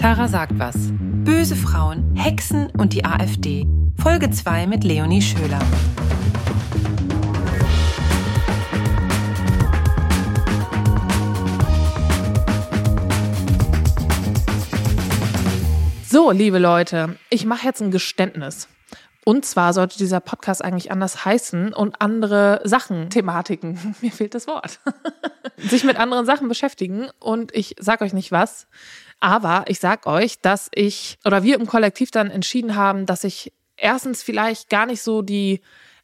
Tara sagt was. Böse Frauen, Hexen und die AfD. Folge 2 mit Leonie Schöler. So, liebe Leute, ich mache jetzt ein Geständnis. Und zwar sollte dieser Podcast eigentlich anders heißen und andere Sachen, Thematiken, mir fehlt das Wort, sich mit anderen Sachen beschäftigen. Und ich sag euch nicht was, aber ich sag euch, dass ich oder wir im Kollektiv dann entschieden haben, dass ich erstens vielleicht gar nicht so die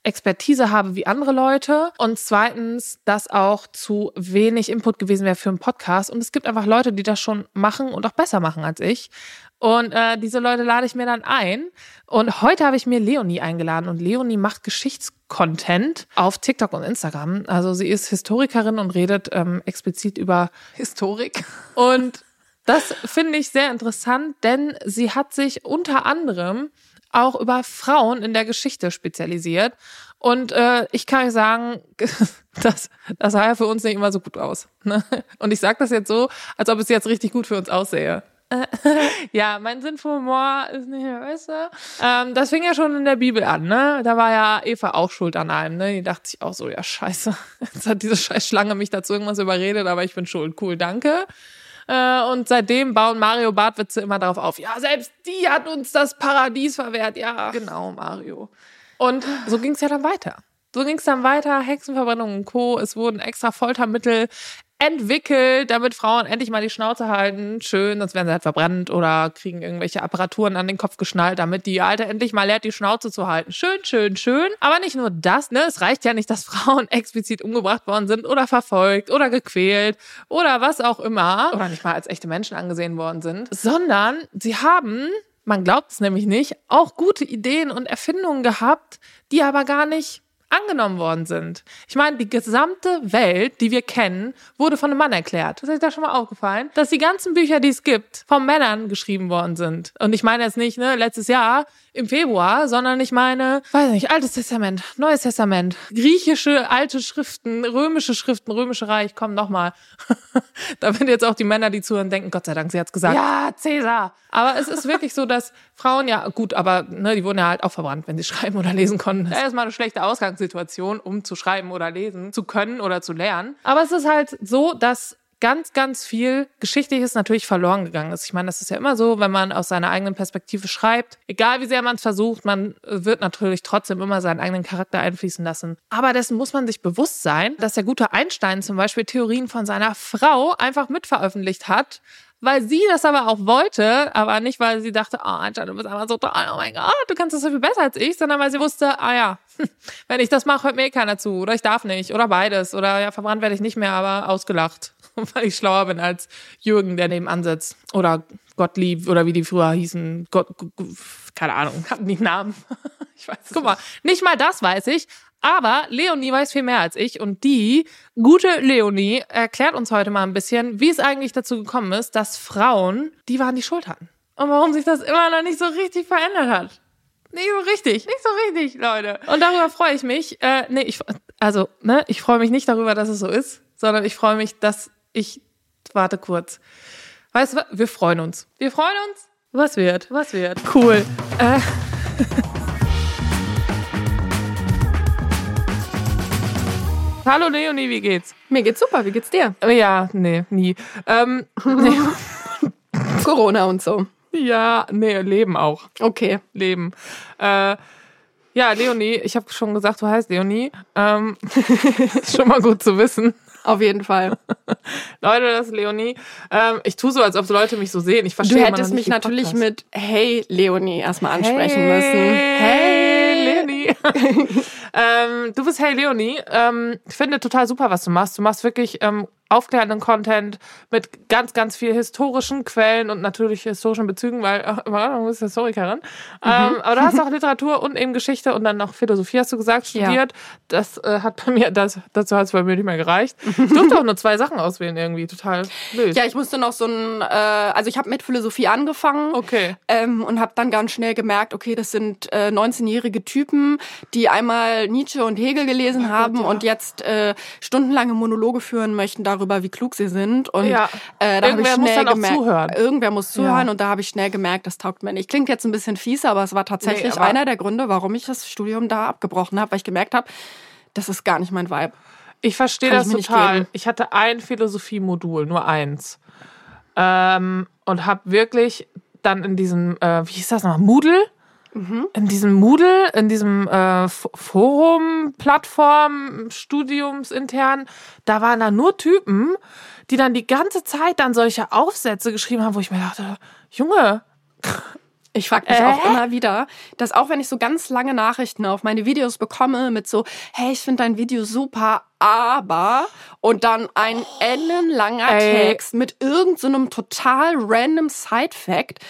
Expertise habe wie andere Leute und zweitens, dass auch zu wenig Input gewesen wäre für einen Podcast. Und es gibt einfach Leute, die das schon machen und auch besser machen als ich. Und äh, diese Leute lade ich mir dann ein. Und heute habe ich mir Leonie eingeladen. Und Leonie macht Geschichtscontent auf TikTok und Instagram. Also sie ist Historikerin und redet ähm, explizit über Historik. Und das finde ich sehr interessant, denn sie hat sich unter anderem auch über Frauen in der Geschichte spezialisiert. Und äh, ich kann euch sagen, das, das sah ja für uns nicht immer so gut aus. Ne? Und ich sage das jetzt so, als ob es jetzt richtig gut für uns aussähe. ja, mein Sinn für Humor ist nicht mehr besser. Ähm, das fing ja schon in der Bibel an, ne? Da war ja Eva auch schuld an allem, ne? Die dachte sich auch so, ja scheiße, jetzt hat diese scheiß Schlange mich dazu irgendwas überredet, aber ich bin schuld. Cool, danke. Äh, und seitdem bauen Mario Bartwitze immer darauf auf, ja, selbst die hat uns das Paradies verwehrt. Ja, genau, Mario. Und so ging es ja dann weiter. So ging es dann weiter, Hexenverbrennung und Co. Es wurden extra Foltermittel entwickelt, damit Frauen endlich mal die Schnauze halten. Schön, sonst werden sie halt verbrannt oder kriegen irgendwelche Apparaturen an den Kopf geschnallt, damit die Alte endlich mal lernt, die Schnauze zu halten. Schön, schön, schön. Aber nicht nur das, ne? Es reicht ja nicht, dass Frauen explizit umgebracht worden sind oder verfolgt oder gequält oder was auch immer. Oder nicht mal als echte Menschen angesehen worden sind. Sondern sie haben man glaubt es nämlich nicht, auch gute Ideen und Erfindungen gehabt, die aber gar nicht angenommen worden sind. Ich meine, die gesamte Welt, die wir kennen, wurde von einem Mann erklärt. Das ist euch da schon mal aufgefallen? Dass die ganzen Bücher, die es gibt, von Männern geschrieben worden sind. Und ich meine jetzt nicht, ne, letztes Jahr im Februar, sondern ich meine, weiß nicht, Altes Testament, Neues Testament, griechische alte Schriften, römische Schriften, römische Reich, komm nochmal. da sind jetzt auch die Männer, die zuhören, denken, Gott sei Dank, sie hat's gesagt. Ja, Cäsar. Aber es ist wirklich so, dass Frauen ja, gut, aber ne, die wurden ja halt auch verbrannt, wenn sie schreiben oder lesen konnten. Das ist erstmal eine schlechte Ausgangssituation, um zu schreiben oder lesen zu können oder zu lernen. Aber es ist halt so, dass ganz, ganz viel Geschichtliches natürlich verloren gegangen ist. Ich meine, das ist ja immer so, wenn man aus seiner eigenen Perspektive schreibt. Egal wie sehr man es versucht, man wird natürlich trotzdem immer seinen eigenen Charakter einfließen lassen. Aber dessen muss man sich bewusst sein, dass der gute Einstein zum Beispiel Theorien von seiner Frau einfach mitveröffentlicht hat, weil sie das aber auch wollte, aber nicht, weil sie dachte, oh, Einstein, du bist einfach so toll, oh mein Gott, du kannst das so viel besser als ich, sondern weil sie wusste, ah ja, wenn ich das mache, hört mir eh keiner zu oder ich darf nicht oder beides oder ja, verbrannt werde ich nicht mehr, aber ausgelacht, weil ich schlauer bin als Jürgen, der nebenan sitzt oder Gottlieb oder wie die früher hießen, Gott, keine Ahnung, hatten die Namen. Ich weiß Guck mal, nicht mal das weiß ich, aber Leonie weiß viel mehr als ich und die gute Leonie erklärt uns heute mal ein bisschen, wie es eigentlich dazu gekommen ist, dass Frauen, die waren die Schuld hatten. Und warum sich das immer noch nicht so richtig verändert hat. Nicht so richtig, nicht so richtig, Leute. Und darüber freue ich mich. Äh, nee, ich, also, ne, ich freue mich nicht darüber, dass es so ist, sondern ich freue mich, dass ich, warte kurz. Weißt du was? Wir freuen uns. Wir freuen uns. Was wird? Was wird? Cool. Äh. Hallo Leonie, wie geht's? Mir geht's super, wie geht's dir? Ja, nee, nie. Ähm, nee. Corona und so. Ja, nee, Leben auch. Okay. Leben. Äh, ja, Leonie, ich habe schon gesagt, du heißt Leonie. Ähm, ist schon mal gut zu wissen. Auf jeden Fall. Leute, das ist Leonie. Ähm, ich tue so, als ob Leute mich so sehen. Ich verstehe Du hättest mich natürlich mit Hey Leonie erstmal ansprechen hey, müssen. Hey Leonie. ähm, du bist Hey Leonie. Ähm, ich finde total super, was du machst. Du machst wirklich ähm, aufklärenden Content mit ganz, ganz viel historischen Quellen und natürlich historischen Bezügen, weil ach, du bist Historikerin. Mhm. Ähm, aber du hast auch Literatur und eben Geschichte und dann noch Philosophie, hast du gesagt, studiert. Ja. Das äh, hat bei mir, das, dazu hat es bei mir nicht mehr gereicht. Ich durfte auch nur zwei Sachen auswählen irgendwie, total blöd. Ja, ich musste noch so ein, äh, also ich habe mit Philosophie angefangen okay. ähm, und habe dann ganz schnell gemerkt, okay, das sind äh, 19-jährige Typen, die einmal Nietzsche und Hegel gelesen haben ja. und jetzt äh, stundenlange Monologe führen möchten darüber, wie klug sie sind. Und Ja. äh, da Irgendwer muss dann auch gemerkt, zuhören. irgendwer muss zuhören Ja. und da habe ich schnell gemerkt, das taugt mir nicht. Klingt jetzt ein bisschen fies, aber es war tatsächlich Nee, einer der Gründe, warum ich das Studium da abgebrochen habe, weil ich gemerkt habe, das ist gar nicht mein Vibe. Ich verstehe das ich total. Ich hatte ein Philosophiemodul, nur eins. Ähm, und habe wirklich dann in diesem, äh, wie hieß das noch, Moodle? Mhm. In diesem Moodle, in diesem äh, Forum, Plattform, Studiumsintern, da waren da nur Typen, die dann die ganze Zeit dann solche Aufsätze geschrieben haben, wo ich mir dachte, Junge, Ich frage mich Äh? auch immer wieder, dass auch wenn ich so ganz lange Nachrichten auf meine Videos bekomme mit so, hey, ich finde dein Video super, aber und dann ein ellenlanger Ey. Text mit irgendeinem total random Side-Fact,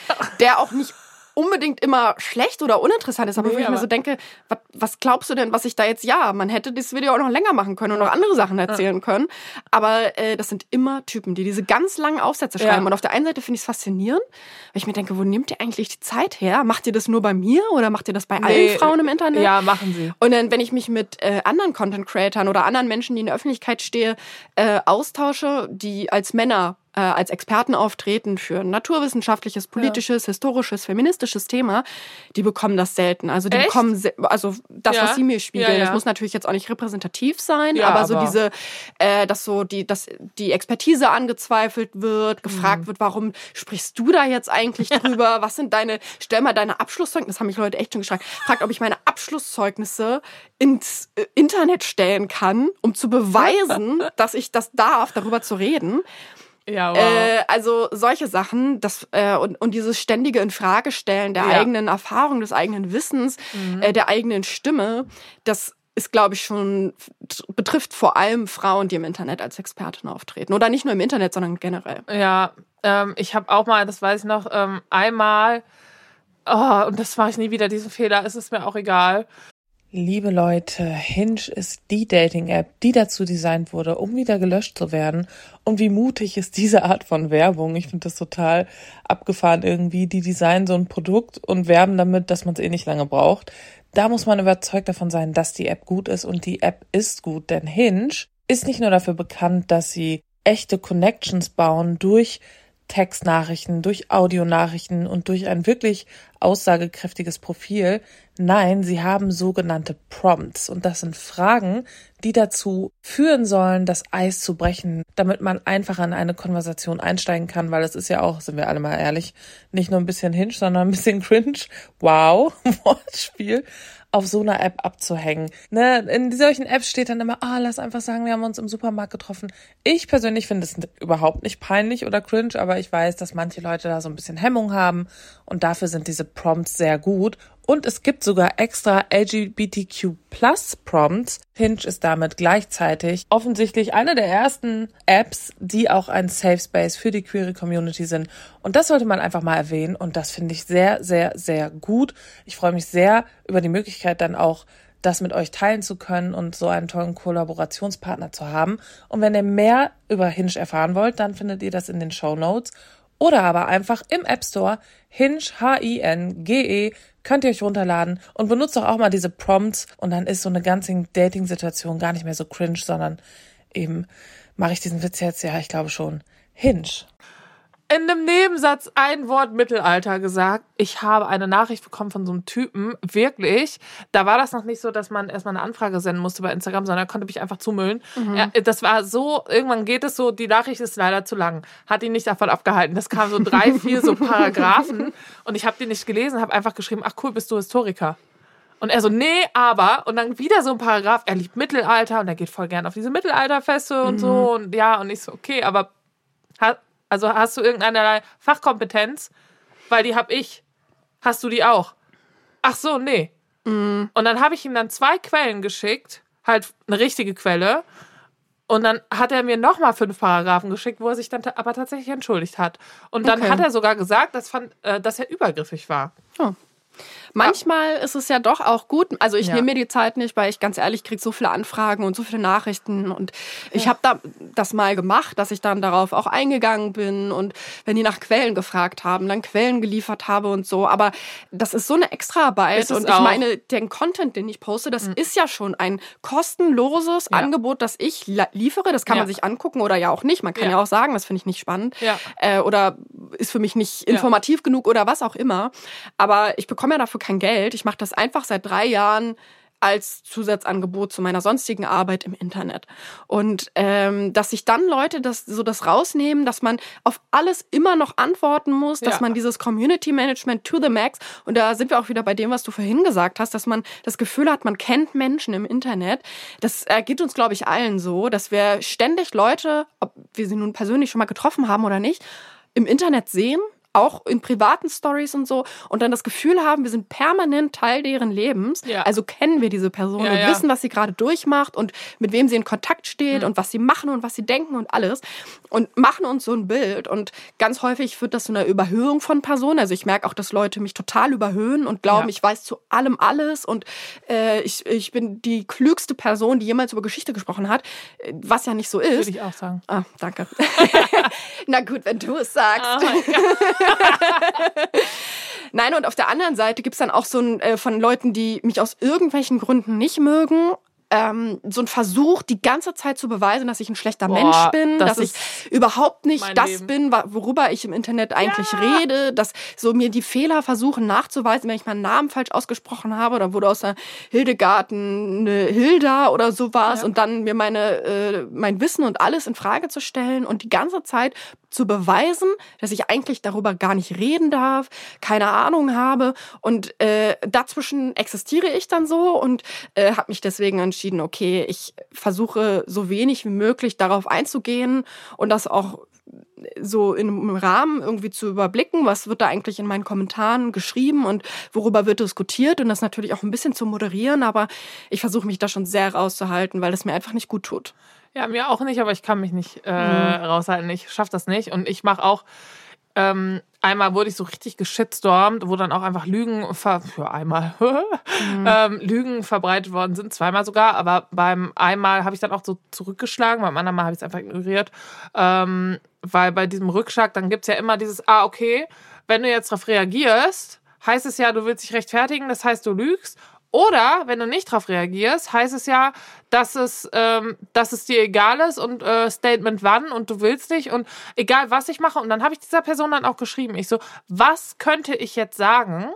der auch nicht unbedingt immer schlecht oder uninteressant ist, aber Nee, wo ich mir aber- so denke, was, was glaubst du denn, was ich da jetzt, ja, man hätte das Video auch noch länger machen können und noch andere Sachen erzählen können, aber äh, das sind immer Typen, die diese ganz langen Aufsätze Ja. schreiben und auf der einen Seite finde ich es faszinierend, weil ich mir denke, wo nehmt ihr eigentlich die Zeit her? Macht ihr das nur bei mir oder macht ihr das bei Nee, allen Frauen im Internet? ja, machen sie. Und dann, wenn ich mich mit äh, anderen Content-Creatern oder anderen Menschen, die in der Öffentlichkeit stehe, äh, austausche, die als Männer äh, als Experten auftreten für ein naturwissenschaftliches, politisches, historisches, feministisches Thema, die bekommen das selten. Also die Echt? bekommen, also das, Ja. was sie mir spiegeln, Ja, ja. das muss natürlich jetzt auch nicht repräsentativ sein, Ja, aber so aber- diese, äh, dass so die, dass die Expertise angezweifelt wird, gefragt Mhm. wird, warum sprichst du da jetzt eigentlich drüber? Was sind deine, stell mal deine Abschlusszeugnisse, das haben mich Leute echt schon gefragt, fragt, ob ich meine Abschlusszeugnisse ins äh, Internet stellen kann, um zu beweisen, dass ich das darf, darüber zu reden. Ja, wow. Äh, also solche Sachen das, äh, und, und dieses ständige Infragestellen der Ja. Mhm. eigenen Erfahrung, des eigenen Wissens, äh, der eigenen Stimme, das ist, glaube ich, schon, betrifft vor allem Frauen, die im Internet als Expertin auftreten. Oder nicht nur im Internet, sondern generell. Ja, ähm, ich habe auch mal, das weiß ich noch, ähm, einmal, oh, und das mache ich nie wieder, diesen Fehler, es ist mir auch egal. Liebe Leute, Hinge ist die Dating-App, die dazu designt wurde, um wieder gelöscht zu werden. Und wie mutig ist diese Art von Werbung? Ich finde das total abgefahren irgendwie. Die designen so ein Produkt und werben damit, dass man es eh nicht lange braucht. Da muss man überzeugt davon sein, dass die App gut ist und die App ist gut, denn Hinge ist nicht nur dafür bekannt, dass sie echte Connections bauen durch Textnachrichten, durch Audionachrichten und durch ein wirklich aussagekräftiges Profil. Nein, sie haben sogenannte Prompts und das sind Fragen, die dazu führen sollen, das Eis zu brechen, damit man einfach in eine Konversation einsteigen kann, weil es ist ja auch, sind wir alle mal ehrlich, nicht nur ein bisschen Hinge, sondern ein bisschen cringe. Wow, Wortspiel auf so einer App abzuhängen. Ne, in solchen Apps steht dann immer, ah, lass einfach sagen, wir haben uns im Supermarkt getroffen. Ich persönlich finde es überhaupt nicht peinlich oder cringe, aber ich weiß, dass manche Leute da so ein bisschen Hemmung haben und dafür sind diese Prompts sehr gut. Und es gibt sogar extra LGBTQ Plus Prompts. Hinge ist damit gleichzeitig offensichtlich eine der ersten Apps, die auch ein Safe Space für die queere Community sind. Und das sollte man einfach mal erwähnen. Und das finde ich sehr, sehr, sehr gut. Ich freue mich sehr über die Möglichkeit dann auch, das mit euch teilen zu können und so einen tollen Kollaborationspartner zu haben. Und wenn ihr mehr über Hinge erfahren wollt, dann findet ihr das in den Show Notes. Oder aber einfach im App Store Hinge, H-I-N-G-E, könnt ihr euch runterladen und benutzt doch auch mal diese Prompts und dann ist so eine ganze Dating-Situation gar nicht mehr so cringe, sondern eben mache ich diesen Witz jetzt, ja, ich glaube schon, Hinge. In einem Nebensatz ein Wort Mittelalter gesagt. Ich habe eine Nachricht bekommen von so einem Typen, wirklich. Da war das noch nicht so, dass man erstmal eine Anfrage senden musste bei Instagram, sondern er konnte mich einfach zumüllen. Er, das war so, irgendwann geht es so, die Nachricht ist leider zu lang. Hat ihn nicht davon abgehalten. Das kamen so drei, vier so Paragraphen und ich habe die nicht gelesen, habe einfach geschrieben, ach cool, bist du Historiker? Und er so, nee, aber. Und dann wieder so ein Paragraph, er liebt Mittelalter und er geht voll gern auf diese Mittelalterfeste und so. Und ja, und ich so, okay, aber also hast du irgendeine Fachkompetenz? Weil die hab ich. Hast du die auch? Ach so, nee. Und dann habe ich ihm dann zwei Quellen geschickt, halt eine richtige Quelle. Und dann hat er mir nochmal fünf Paragraphen geschickt, wo er sich dann aber tatsächlich entschuldigt hat. Und dann Okay. hat er sogar gesagt, dass, fand, äh, dass er übergriffig war. Oh. Manchmal ist es ja doch auch gut. Also ich Ja. nehme mir die Zeit nicht, weil ich ganz ehrlich kriege so viele Anfragen und so viele Nachrichten. Und ich habe da das mal gemacht, dass ich dann darauf auch eingegangen bin und wenn die nach Quellen gefragt haben, dann Quellen geliefert habe und so. Aber das ist so eine Extraarbeit. Und ich auch. meine, den Content, den ich poste, das ist ja schon ein kostenloses Ja. Angebot, das ich liefere. Das kann Ja. man sich angucken oder ja auch nicht. Man kann Ja. ja, auch sagen, das finde ich nicht spannend. Ja. Äh, oder ist für mich nicht informativ genug oder was auch immer. Aber ich bekomme ja dafür kein Geld. Ich mache das einfach seit drei Jahren als Zusatzangebot zu meiner sonstigen Arbeit im Internet. Und ähm, dass sich dann Leute das so das rausnehmen, dass man auf alles immer noch antworten muss, dass Ja. man dieses Community Management to the max und da sind wir auch wieder bei dem, was du vorhin gesagt hast, dass man das Gefühl hat, man kennt Menschen im Internet. Das äh, geht uns, glaube ich, allen so, dass wir ständig Leute, ob wir sie nun persönlich schon mal getroffen haben oder nicht, im Internet sehen auch in privaten Stories und so und dann das Gefühl haben, wir sind permanent Teil deren Lebens. Ja. Also kennen wir diese Person Ja, und ja. wissen, was sie gerade durchmacht und mit wem sie in Kontakt steht und was sie machen und was sie denken und alles und machen uns so ein Bild und ganz häufig führt das zu einer Überhöhung von Personen. Also ich merke auch, dass Leute mich total überhöhen und glauben, ich weiß zu allem alles und äh, ich, ich bin die klügste Person, die jemals über Geschichte gesprochen hat, äh, was ja nicht so ist. Würde ich auch sagen. Ah, danke. Na gut, wenn du es sagst. Nein, und auf der anderen Seite gibt's dann auch so ein äh, von Leuten, die mich aus irgendwelchen Gründen nicht mögen. Ähm, so ein Versuch, die ganze Zeit zu beweisen, dass ich ein schlechter Boah, Mensch bin, das dass ich überhaupt nicht das Leben. bin, worüber ich im Internet eigentlich rede, dass so mir die Fehler versuchen nachzuweisen, wenn ich meinen Namen falsch ausgesprochen habe, oder wurde aus der Hildegarten eine Hilda oder sowas und dann mir meine äh, mein Wissen und alles in Frage zu stellen und die ganze Zeit zu beweisen, dass ich eigentlich darüber gar nicht reden darf, keine Ahnung habe und äh, dazwischen existiere ich dann so und äh, habe mich deswegen entschieden, okay, ich versuche so wenig wie möglich darauf einzugehen und das auch so im Rahmen irgendwie zu überblicken, was wird da eigentlich in meinen Kommentaren geschrieben und worüber wird diskutiert und das natürlich auch ein bisschen zu moderieren, aber ich versuche mich da schon sehr rauszuhalten, weil es mir einfach nicht gut tut. Ja, mir auch nicht, aber ich kann mich nicht äh, raushalten. Ich schaff das nicht. Und ich mache auch, ähm, einmal wurde ich so richtig geschitstormt, wo dann auch einfach Lügen, ver ja, einmal, ähm, Lügen verbreitet worden sind, zweimal sogar, aber beim einmal habe ich dann auch so zurückgeschlagen, beim anderen Mal habe ich es einfach ignoriert, ähm, weil bei diesem Rückschlag, dann gibt's ja immer dieses, ah, okay, wenn du jetzt darauf reagierst, heißt es ja, du willst dich rechtfertigen, das heißt, du lügst. Oder wenn du nicht darauf reagierst, heißt es ja, dass es, ähm, dass es dir egal ist und äh, Statement wann und du willst nicht und egal was ich mache. Und dann habe ich dieser Person dann auch geschrieben. Ich so, was könnte ich jetzt sagen?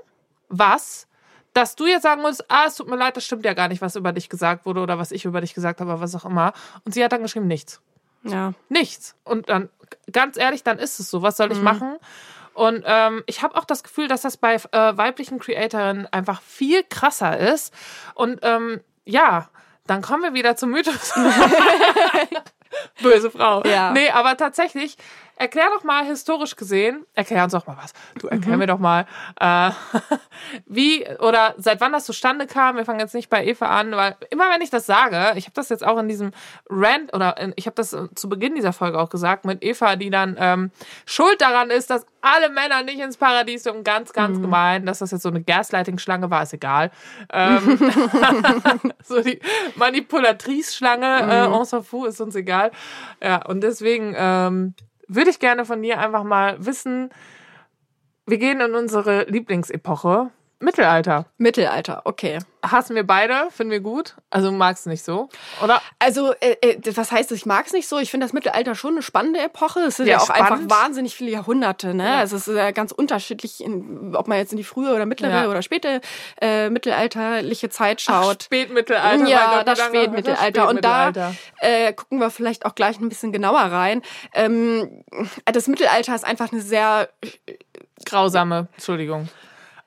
Was? Dass du jetzt sagen musst, ah, es tut mir leid, das stimmt ja gar nicht, was über dich gesagt wurde oder was ich über dich gesagt habe, was auch immer. Und sie hat dann geschrieben, nichts. Ja. Nichts. Und dann, ganz ehrlich, dann ist es so. Was soll ich machen? Und ähm, ich habe auch das Gefühl, dass das bei äh, weiblichen Creatorinnen einfach viel krasser ist. Und ähm, ja, dann kommen wir wieder zum Mythos. Böse Frau. Ja. Nee, aber tatsächlich, erklär doch mal historisch gesehen, erklär uns doch mal was. Du erklär mir doch mal, äh, wie oder seit wann das zustande kam. Wir fangen jetzt nicht bei Eva an, weil immer wenn ich das sage, ich habe das jetzt auch in diesem Rant oder in, ich habe das äh, zu Beginn dieser Folge auch gesagt mit Eva, die dann ähm, schuld daran ist, dass alle Männer nicht ins Paradies und ganz, ganz gemein, dass das jetzt so eine Gaslighting-Schlange war, ist egal. Ähm, so die Manipulatrice-Schlange, äh, on s'en fout, ist uns egal. Ja, und deswegen ähm, würde ich gerne von dir einfach mal wissen, wir gehen in unsere Lieblingsepoche, Mittelalter. Mittelalter, okay. Hassen wir beide, finden wir gut. Also magst nicht so, oder? Also, äh, äh, was heißt, ich mag es nicht so? Ich finde das Mittelalter schon eine spannende Epoche. Es sind Ja, ja, auch spannend. einfach wahnsinnig viele Jahrhunderte. Ne? Ja. Also es ist ja ganz unterschiedlich, in, ob man jetzt in die frühe oder mittlere Ja. oder späte äh, mittelalterliche Zeit schaut. Spätmittelalter. mein ja, Gott, das Spätmittelalter. Und da Spätmittelalter. äh, gucken wir vielleicht auch gleich ein bisschen genauer rein. Ähm, das Mittelalter ist einfach eine sehr Grausame, Entschuldigung.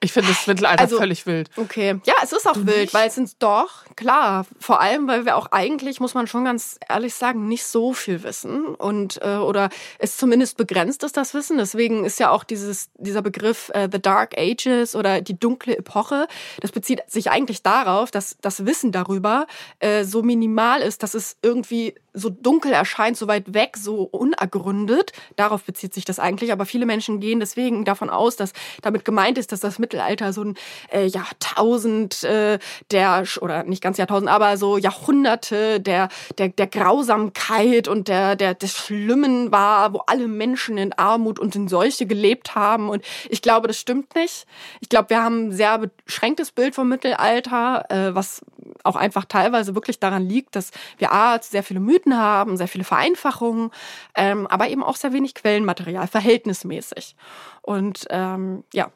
Ich finde das Mittelalter Also- völlig wild. Okay. Ja, es ist auch wild, nicht? weil es sind doch, klar, vor allem, weil wir auch eigentlich, muss man schon ganz ehrlich sagen, nicht so viel wissen und äh, oder es zumindest begrenzt ist, das Wissen. Deswegen ist ja auch dieses, dieser Begriff äh, The Dark Ages oder die dunkle Epoche, das bezieht sich eigentlich darauf, dass das Wissen darüber äh, so minimal ist, dass es irgendwie so dunkel erscheint, so weit weg, so unergründet. Darauf bezieht sich das eigentlich. Aber viele Menschen gehen deswegen davon aus, dass damit gemeint ist, dass das Mittelalter so ein äh, Jahrtausend äh, der, oder nicht ganz Jahrtausend, aber so Jahrhunderte der, der, der Grausamkeit und der, der, des Schlimmen war, wo alle Menschen in Armut und in Seuche gelebt haben. Und ich glaube, das stimmt nicht. Ich glaube, wir haben ein sehr beschränktes Bild vom Mittelalter, äh, was auch einfach teilweise wirklich daran liegt, dass wir A, sehr viele Mythen haben, sehr viele Vereinfachungen, ähm, aber eben auch sehr wenig Quellenmaterial, verhältnismäßig. Und ähm, ja,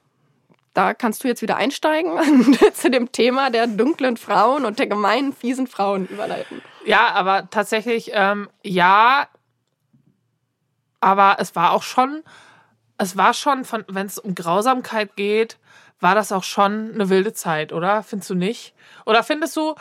da kannst du jetzt wieder einsteigen zu dem Thema der dunklen Frauen und der gemeinen, fiesen Frauen überleiten. Ja, aber tatsächlich, ähm, ja, aber es war auch schon, es war schon, wenn es um Grausamkeit geht, war das auch schon eine wilde Zeit, oder? Findest du nicht? Oder findest du,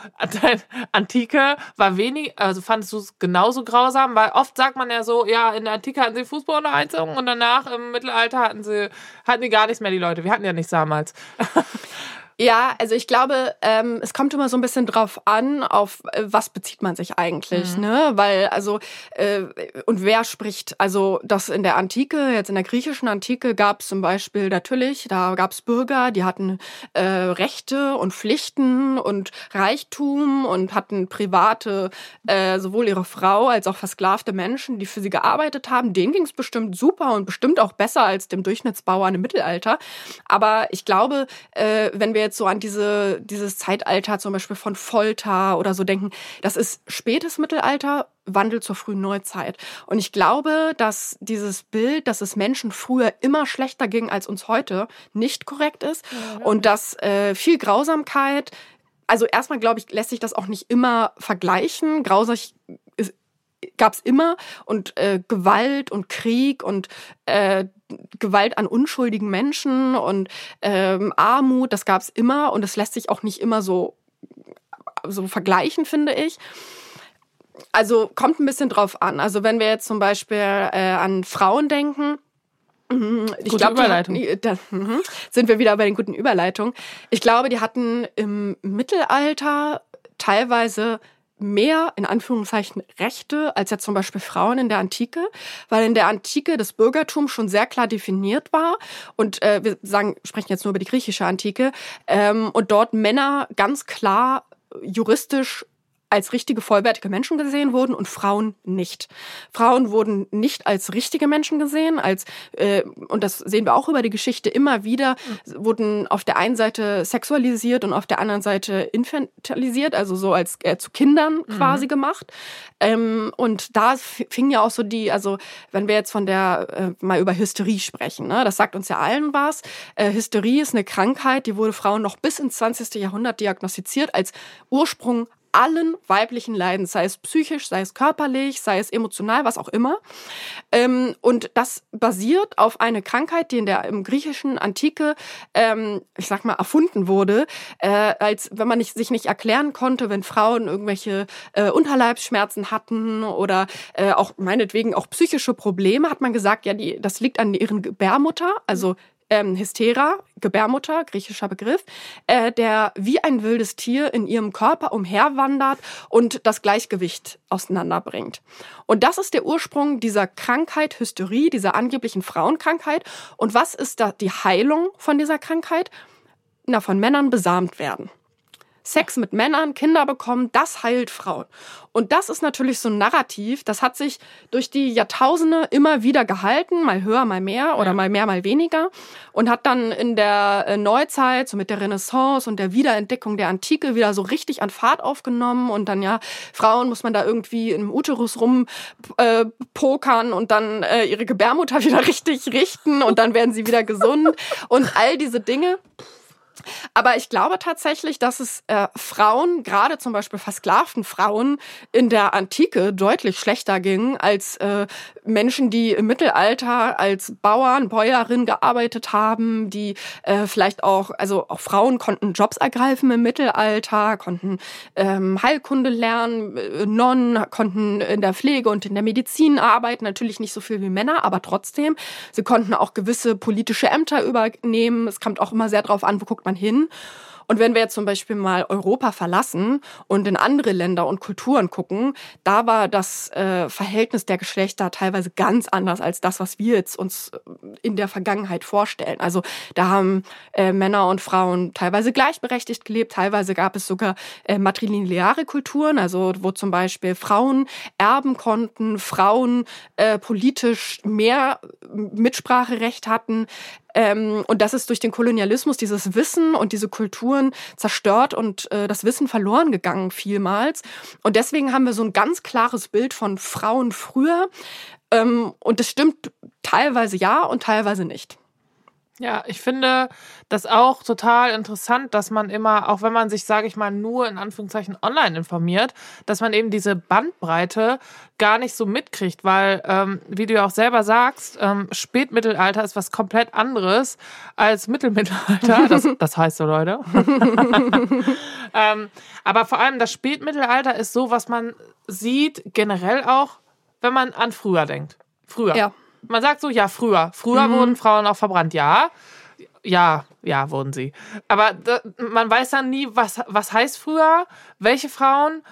Antike war wenig, also fandest du es genauso grausam? Weil oft sagt man ja so, ja, in der Antike hatten sie Fußbodenheizung und danach im Mittelalter hatten sie, hatten die gar nichts mehr, die Leute. Wir hatten ja nichts damals. Ja, also ich glaube, ähm, es kommt immer so ein bisschen drauf an, auf äh, was bezieht man sich eigentlich, mhm. ne? Weil, also, äh, und wer spricht, also das in der Antike, jetzt in der griechischen Antike gab es zum Beispiel natürlich, da gab es Bürger, die hatten äh, Rechte und Pflichten und Reichtum und hatten private, äh, sowohl ihre Frau als auch versklavte Menschen, die für sie gearbeitet haben. Denen ging es bestimmt super und bestimmt auch besser als dem Durchschnittsbauern im Mittelalter. Aber ich glaube, äh, wenn wir jetzt so an diese, dieses Zeitalter zum Beispiel von Folter oder so denken, das ist spätes Mittelalter, Wandel zur frühen Neuzeit. Und ich glaube, dass dieses Bild, dass es Menschen früher immer schlechter ging als uns heute, nicht korrekt ist. Ja, und dass äh, viel Grausamkeit, also erstmal glaube ich, lässt sich das auch nicht immer vergleichen. Grausam ist, gab es immer und äh, Gewalt und Krieg und äh, Gewalt an unschuldigen Menschen und ähm, Armut, das gab es immer und es lässt sich auch nicht immer so, so vergleichen, finde ich. Also kommt ein bisschen drauf an. Also wenn wir jetzt zum Beispiel äh, an Frauen denken, mhm, ich glaube, Überleitung. Da, mh, sind wir wieder bei den guten Überleitungen. Ich glaube, die hatten im Mittelalter teilweise mehr, in Anführungszeichen, Rechte als ja zum Beispiel Frauen in der Antike, weil in der Antike das Bürgertum schon sehr klar definiert war. Und äh, wir sagen, sprechen jetzt nur über die griechische Antike. Ähm, und dort Männer ganz klar juristisch als richtige vollwertige Menschen gesehen wurden und Frauen nicht. Frauen wurden nicht als richtige Menschen gesehen, als äh, und das sehen wir auch über die Geschichte immer wieder, mhm. wurden auf der einen Seite sexualisiert und auf der anderen Seite infantilisiert, also so als äh, zu Kindern mhm. quasi mhm. gemacht. Ähm, und da fing ja auch so die, also wenn wir jetzt von der äh, mal über Hysterie sprechen, ne, das sagt uns ja allen was. Äh, Hysterie ist eine Krankheit, die wurde Frauen noch bis ins 20. Jahrhundert diagnostiziert als Ursprung allen weiblichen Leiden, sei es psychisch, sei es körperlich, sei es emotional, was auch immer. Ähm, und das basiert auf eine Krankheit, die in der im griechischen Antike, ähm, ich sag mal, erfunden wurde, äh, als wenn man nicht, sich nicht erklären konnte, wenn Frauen irgendwelche äh, Unterleibsschmerzen hatten oder äh, auch meinetwegen auch psychische Probleme, hat man gesagt, ja, die, das liegt an ihren Gebärmutter, also ähm, Hystera, Gebärmutter, griechischer Begriff, äh, der wie ein wildes Tier in ihrem Körper umherwandert und das Gleichgewicht auseinanderbringt. Und das ist der Ursprung dieser Krankheit, Hysterie, dieser angeblichen Frauenkrankheit. Und was ist da die Heilung von dieser Krankheit? Na, von Männern besamt werden. Sex mit Männern, Kinder bekommen, das heilt Frauen. Und das ist natürlich so ein Narrativ, das hat sich durch die Jahrtausende immer wieder gehalten, mal höher, mal mehr oder mal mehr, mal weniger und hat dann in der äh, Neuzeit, so mit der Renaissance und der Wiederentdeckung der Antike wieder so richtig an Fahrt aufgenommen und dann ja, Frauen muss man da irgendwie im Uterus rum äh, pokern und dann äh, ihre Gebärmutter wieder richtig richten und dann werden sie wieder gesund und all diese Dinge. Aber ich glaube tatsächlich, dass es äh, Frauen, gerade zum Beispiel versklavten Frauen in der Antike deutlich schlechter ging als äh, Menschen, die im Mittelalter als Bauern, Bäuerin gearbeitet haben, die äh, vielleicht auch, also auch Frauen konnten Jobs ergreifen im Mittelalter, konnten ähm, Heilkunde lernen, äh, Nonnen konnten in der Pflege und in der Medizin arbeiten, natürlich nicht so viel wie Männer, aber trotzdem. Sie konnten auch gewisse politische Ämter übernehmen. Es kommt auch immer sehr darauf an, wo guckt man hin. Und wenn wir jetzt zum Beispiel mal Europa verlassen und in andere Länder und Kulturen gucken, da war das äh, Verhältnis der Geschlechter teilweise ganz anders als das, was wir jetzt uns äh, in der Vergangenheit vorstellen. Also da haben äh, Männer und Frauen teilweise gleichberechtigt gelebt, teilweise gab es sogar äh, matrilineare Kulturen, also wo zum Beispiel Frauen erben konnten, Frauen äh, politisch mehr Mitspracherecht hatten. Ähm, und das ist durch den Kolonialismus dieses Wissen und diese Kulturen zerstört und äh, das Wissen verloren gegangen vielmals. Und deswegen haben wir so ein ganz klares Bild von Frauen früher. Ähm, und das stimmt teilweise ja und teilweise nicht. Ja, ich finde das auch total interessant, dass man immer, auch wenn man sich, sage ich mal, nur in Anführungszeichen online informiert, dass man eben diese Bandbreite gar nicht so mitkriegt, weil, ähm, wie du ja auch selber sagst, ähm, Spätmittelalter ist was komplett anderes als Mittelmittelalter. Das, das heißt so, Leute. ähm, aber vor allem das Spätmittelalter ist so, was man sieht, generell auch, wenn man an früher denkt. Früher. Ja. Man sagt so, ja, früher. Früher mhm. wurden Frauen auch verbrannt, ja. Ja, ja, wurden sie. Aber da, man weiß dann nie, was, was heißt früher, welche Frauen,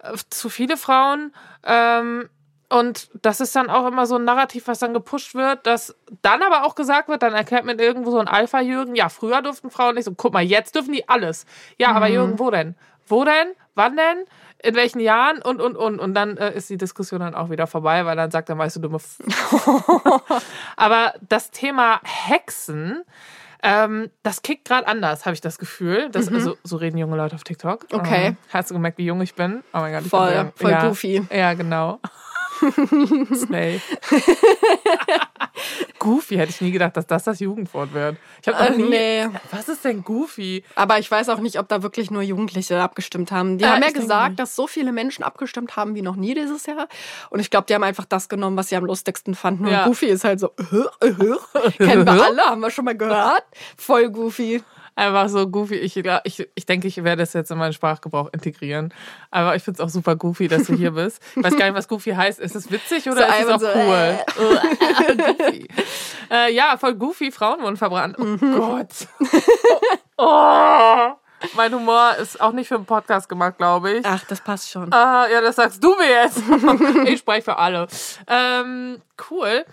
äh, zu viele Frauen. Ähm, und das ist dann auch immer so ein Narrativ, was dann gepusht wird, dass dann aber auch gesagt wird, dann erklärt man irgendwo so ein Alpha-Jürgen, ja, früher durften Frauen nicht so, guck mal, jetzt dürfen die alles. Ja, mhm. aber Jürgen, wo denn? Wo denn? Wann denn? In welchen Jahren und, und, und. Und dann äh, ist die Diskussion dann auch wieder vorbei, weil dann sagt er, weißt du, dumme. F Aber das Thema Hexen, ähm, das kickt gerade anders, habe ich das Gefühl. Das, mhm. also, so reden junge Leute auf TikTok. Okay. Ähm, hast du gemerkt, wie jung ich bin? Oh mein Gott. Ich voll, bin, voll ja, goofy. Ja, genau. Slay. Goofy hätte ich nie gedacht, dass das das Jugendwort wird. Ich habe noch nie. Nee. Was ist denn Goofy? Aber ich weiß auch nicht, ob da wirklich nur Jugendliche abgestimmt haben. Die äh, haben ja gesagt, dass so viele Menschen abgestimmt haben wie noch nie dieses Jahr. Und ich glaube, die haben einfach das genommen, was sie am lustigsten fanden. Ja. Und Goofy ist halt so, äh, äh, kennen wir alle, haben wir schon mal gehört. Voll Goofy einfach so goofy. Ich, ich, ich denke, ich werde es jetzt in meinen Sprachgebrauch integrieren. Aber ich finde es auch super goofy, dass du hier bist. Ich weiß gar nicht, was goofy heißt. Ist es witzig oder so ist es auch so, cool? Äh. äh, ja, voll goofy. Frauen wurden verbrannt. Oh mhm. Gott. oh. Mein Humor ist auch nicht für einen Podcast gemacht, glaube ich. Ach, das passt schon. Ah, ja, das sagst du mir jetzt. ich spreche für alle. Ähm, cool.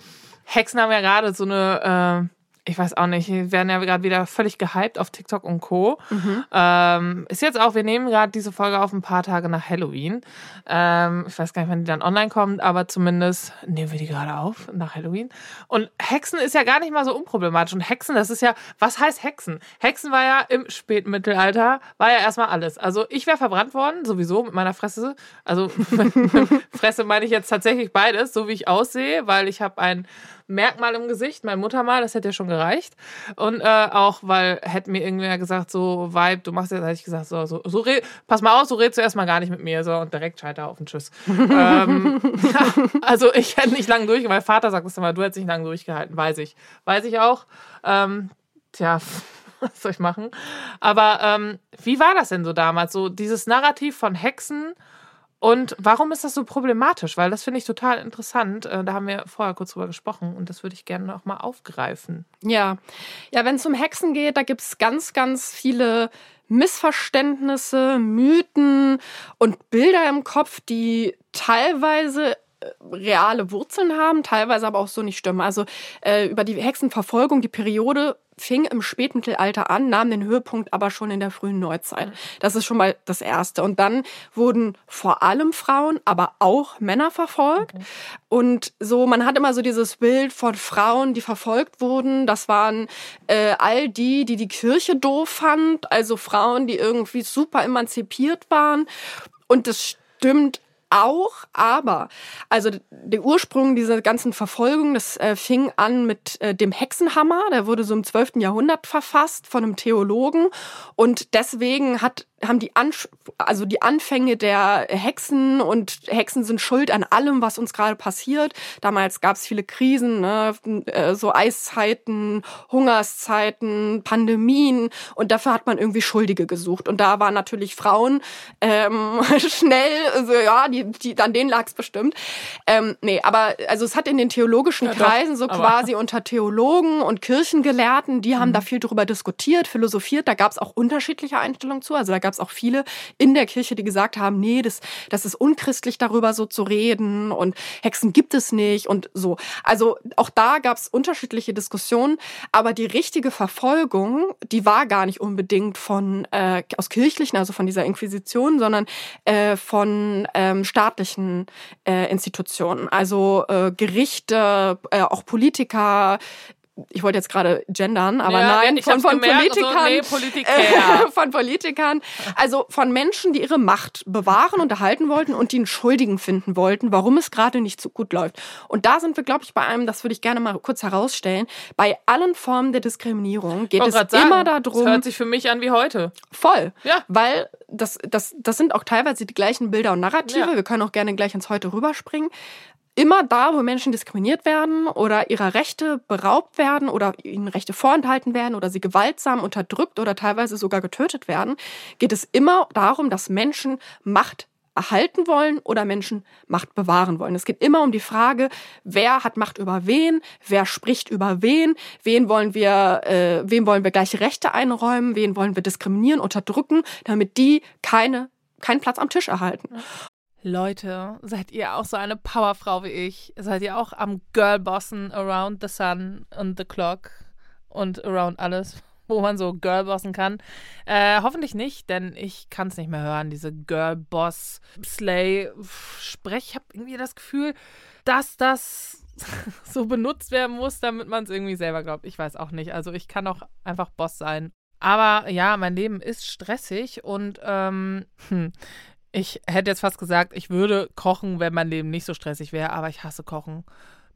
Hexen haben ja gerade so eine äh, ich weiß auch nicht, wir werden ja gerade wieder völlig gehypt auf TikTok und Co. Mhm. Ähm, ist jetzt auch, wir nehmen gerade diese Folge auf ein paar Tage nach Halloween. Ähm, ich weiß gar nicht, wann die dann online kommt, aber zumindest nehmen wir die gerade auf nach Halloween. Und Hexen ist ja gar nicht mal so unproblematisch. Und Hexen, das ist ja, was heißt Hexen? Hexen war ja im Spätmittelalter, war ja erstmal alles. Also ich wäre verbrannt worden, sowieso mit meiner Fresse. Also Fresse meine ich jetzt tatsächlich beides, so wie ich aussehe, weil ich habe ein Merkmal im Gesicht, mein Muttermal, das hätte ja schon gereicht. Und äh, auch, weil hätte mir irgendwer gesagt, so, Vibe, du machst jetzt, hätte ich gesagt, so, so, so pass mal aus, so redest du erstmal gar nicht mit mir, so, und direkt scheiter auf den Tschüss. ähm, ja, also ich hätte nicht lange durch, mein Vater sagt es immer, du hättest nicht lange durchgehalten, weiß ich. Weiß ich auch. Ähm, tja, was soll ich machen? Aber ähm, wie war das denn so damals? So dieses Narrativ von Hexen und warum ist das so problematisch? Weil das finde ich total interessant. Äh, da haben wir vorher kurz drüber gesprochen und das würde ich gerne noch mal aufgreifen. Ja, ja, wenn es um Hexen geht, da gibt es ganz, ganz viele Missverständnisse, Mythen und Bilder im Kopf, die teilweise äh, reale Wurzeln haben, teilweise aber auch so nicht stimmen. Also äh, über die Hexenverfolgung, die Periode fing im Spätmittelalter an, nahm den Höhepunkt aber schon in der frühen Neuzeit. Mhm. Das ist schon mal das Erste. Und dann wurden vor allem Frauen, aber auch Männer verfolgt. Okay. Und so, man hat immer so dieses Bild von Frauen, die verfolgt wurden. Das waren äh, all die, die die Kirche doof fand, also Frauen, die irgendwie super emanzipiert waren. Und das stimmt auch, aber also der Ursprung dieser ganzen Verfolgung, das äh, fing an mit äh, dem Hexenhammer, der wurde so im 12. Jahrhundert verfasst von einem Theologen und deswegen hat haben die Anf also die Anfänge der Hexen und Hexen sind schuld an allem, was uns gerade passiert. Damals gab es viele Krisen, ne? Äh, so Eiszeiten, Hungerszeiten, Pandemien und dafür hat man irgendwie Schuldige gesucht und da waren natürlich Frauen ähm, schnell, also ja, die die, an denen lag es bestimmt. Ähm, nee, aber also es hat in den theologischen Ja, Kreisen doch, so quasi unter Theologen und Kirchengelehrten, die haben Mhm. da viel drüber diskutiert, philosophiert. Da gab es auch unterschiedliche Einstellungen zu. Also da gab es auch viele in der Kirche, die gesagt haben, nee, das, das ist unchristlich, darüber so zu reden und Hexen gibt es nicht und so. Also auch da gab es unterschiedliche Diskussionen, aber die richtige Verfolgung, die war gar nicht unbedingt von äh, aus kirchlichen, also von dieser Inquisition, sondern äh, von ähm, staatlichen äh, Institutionen, also äh, Gerichte, äh, auch Politiker. Ich wollte jetzt gerade gendern, aber Ja, nein, von, von gemerkt, so, Politikern. nee, Politiker. Äh, von Politikern, also von Menschen, die ihre Macht bewahren und erhalten wollten und die einen Schuldigen finden wollten, warum es gerade nicht so gut läuft. Und da sind wir, glaube ich, bei einem, das würde ich gerne mal kurz herausstellen, bei allen Formen der Diskriminierung geht es grad immer sagen, darum, Das hört sich für mich an wie heute. voll, Ja. weil das, das, das sind auch teilweise die gleichen Bilder und Narrative. Ja. Wir können auch gerne gleich ins Heute rüberspringen. Immer da, wo Menschen diskriminiert werden oder ihrer Rechte beraubt werden oder ihnen Rechte vorenthalten werden oder sie gewaltsam unterdrückt oder teilweise sogar getötet werden, geht es immer darum, dass Menschen Macht erhalten wollen oder Menschen Macht bewahren wollen. Es geht immer um die Frage, wer hat Macht über wen, wer spricht über wen, wen wollen wir, äh, wem wollen wir gleiche Rechte einräumen, wen wollen wir diskriminieren, unterdrücken, damit die keine, keinen Platz am Tisch erhalten. Leute, seid ihr auch so eine Powerfrau wie ich? Seid ihr auch am Girlbossen around the sun and the clock und around alles, wo man so Girlbossen kann? Äh, hoffentlich nicht, denn ich kann es nicht mehr hören, diese Girlboss-Slay-Sprech. Ich habe irgendwie das Gefühl, dass das so benutzt werden muss, damit man es irgendwie selber glaubt. Ich weiß auch nicht. Also ich kann auch einfach Boss sein. Aber ja, mein Leben ist stressig und ähm, hm, ich hätte jetzt fast gesagt, ich würde kochen, wenn mein Leben nicht so stressig wäre, aber ich hasse Kochen.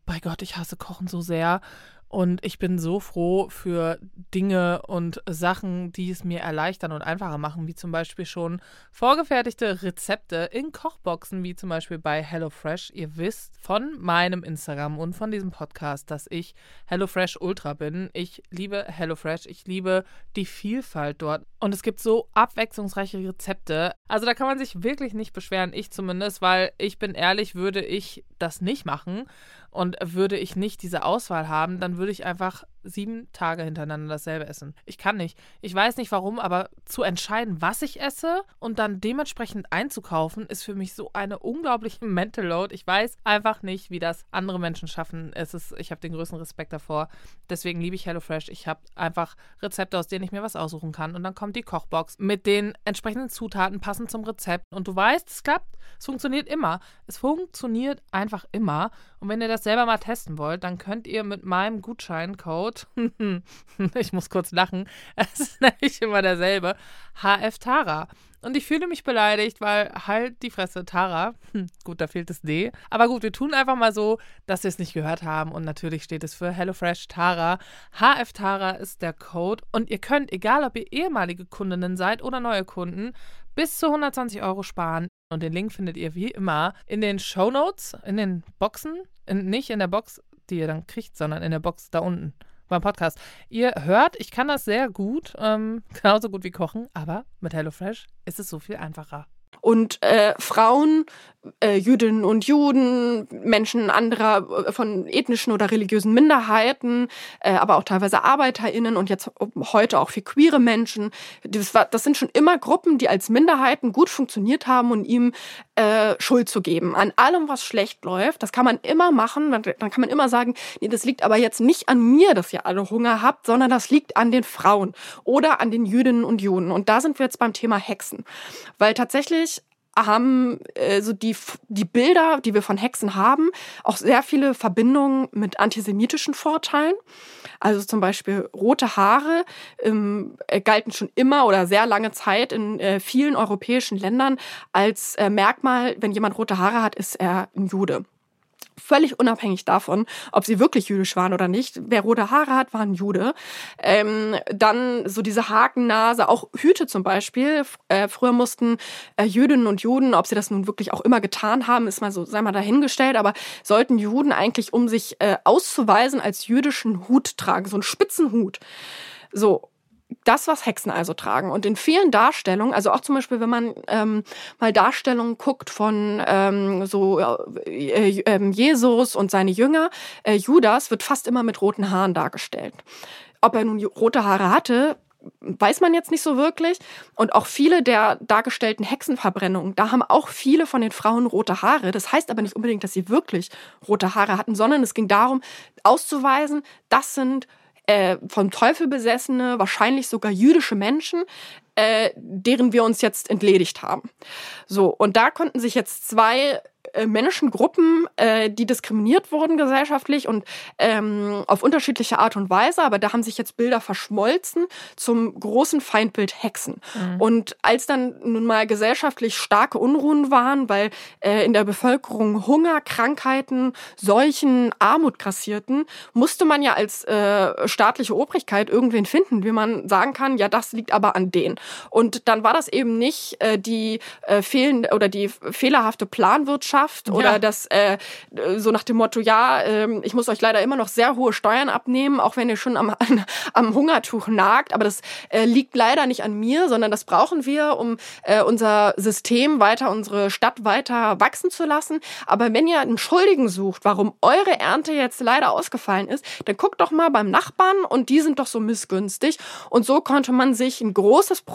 Bei Gott, ich hasse Kochen so sehr. Und ich bin so froh für Dinge und Sachen, die es mir erleichtern und einfacher machen, wie zum Beispiel schon vorgefertigte Rezepte in Kochboxen, wie zum Beispiel bei HelloFresh. Ihr wisst von meinem Instagram und von diesem Podcast, dass ich HelloFresh Ultra bin. Ich liebe HelloFresh, ich liebe die Vielfalt dort. Und es gibt so abwechslungsreiche Rezepte. Also da kann man sich wirklich nicht beschweren, ich zumindest, weil ich bin ehrlich, würde ich das nicht machen und würde ich nicht diese Auswahl haben, dann würde ich einfach sieben Tage hintereinander dasselbe essen. Ich kann nicht. Ich weiß nicht warum, aber zu entscheiden, was ich esse und dann dementsprechend einzukaufen, ist für mich so eine unglaubliche Mental Load. Ich weiß einfach nicht, wie das andere Menschen schaffen. Es ist, ich habe den größten Respekt davor. Deswegen liebe ich HelloFresh. Ich habe einfach Rezepte, aus denen ich mir was aussuchen kann. Und dann kommt die Kochbox mit den entsprechenden Zutaten passend zum Rezept. Und du weißt, es klappt. Es funktioniert immer. Es funktioniert einfach immer. Und wenn ihr das selber mal testen wollt, dann könnt ihr mit meinem Gutscheincode, ich muss kurz lachen, es ist nämlich immer derselbe, HF Tara. Und ich fühle mich beleidigt, weil halt die Fresse Tara, hm, gut, da fehlt das D. Aber gut, wir tun einfach mal so, dass wir es nicht gehört haben. Und natürlich steht es für HelloFresh Tara. HF Tara ist der Code. Und ihr könnt, egal ob ihr ehemalige Kundinnen seid oder neue Kunden, bis zu 120 Euro sparen. Und den Link findet ihr wie immer in den Show Notes, in den Boxen, in, nicht in der Box, die ihr dann kriegt, sondern in der Box da unten beim Podcast. Ihr hört, ich kann das sehr gut, ähm, genauso gut wie kochen, aber mit HelloFresh ist es so viel einfacher. Und äh, Frauen, äh, Jüdinnen und Juden, Menschen anderer äh, von ethnischen oder religiösen Minderheiten, äh, aber auch teilweise ArbeiterInnen und jetzt heute auch für queere Menschen. Das, war, das sind schon immer Gruppen, die als Minderheiten gut funktioniert haben und ihm äh, Schuld zu geben. An allem, was schlecht läuft, das kann man immer machen. Dann kann man immer sagen, nee, das liegt aber jetzt nicht an mir, dass ihr alle Hunger habt, sondern das liegt an den Frauen oder an den Jüdinnen und Juden. Und da sind wir jetzt beim Thema Hexen. Weil tatsächlich haben äh, so die, die Bilder, die wir von Hexen haben, auch sehr viele Verbindungen mit antisemitischen Vorteilen. Also zum Beispiel rote Haare ähm, äh, galten schon immer oder sehr lange Zeit in äh, vielen europäischen Ländern als äh, Merkmal, wenn jemand rote Haare hat, ist er ein Jude völlig unabhängig davon, ob sie wirklich jüdisch waren oder nicht. Wer rote Haare hat, war ein Jude. Ähm, dann so diese Hakennase, auch Hüte zum Beispiel. Äh, früher mussten äh, Jüdinnen und Juden, ob sie das nun wirklich auch immer getan haben, ist mal so, sei mal dahingestellt, aber sollten Juden eigentlich, um sich äh, auszuweisen, als jüdischen Hut tragen, so einen spitzen Hut. So, das, was Hexen also tragen. Und in vielen Darstellungen, also auch zum Beispiel, wenn man ähm, mal Darstellungen guckt von ähm, so äh, äh, Jesus und seine Jünger, äh, Judas wird fast immer mit roten Haaren dargestellt. Ob er nun rote Haare hatte, weiß man jetzt nicht so wirklich. Und auch viele der dargestellten Hexenverbrennungen, da haben auch viele von den Frauen rote Haare. Das heißt aber nicht unbedingt, dass sie wirklich rote Haare hatten, sondern es ging darum, auszuweisen, das sind äh, vom Teufel besessene, wahrscheinlich sogar jüdische Menschen, äh, deren wir uns jetzt entledigt haben. So, und da konnten sich jetzt zwei äh, Menschengruppen, äh, die diskriminiert wurden gesellschaftlich und ähm, auf unterschiedliche Art und Weise, aber da haben sich jetzt Bilder verschmolzen zum großen Feindbild Hexen. Mhm. Und als dann nun mal gesellschaftlich starke Unruhen waren, weil äh, in der Bevölkerung Hunger, Krankheiten, Seuchen, Armut grassierten, musste man ja als äh, staatliche Obrigkeit irgendwen finden, wie man sagen kann, ja, das liegt aber an denen. Und dann war das eben nicht äh, die äh, fehlende oder die fehlerhafte Planwirtschaft, Wirtschaft oder ja. das äh, so nach dem Motto, ja, äh, ich muss euch leider immer noch sehr hohe Steuern abnehmen, auch wenn ihr schon am, an, am Hungertuch nagt, aber das äh, liegt leider nicht an mir, sondern das brauchen wir, um äh, unser System weiter, unsere Stadt weiter wachsen zu lassen. Aber wenn ihr einen Schuldigen sucht, warum eure Ernte jetzt leider ausgefallen ist, dann guckt doch mal beim Nachbarn und die sind doch so missgünstig. Und so konnte man sich ein großes Problem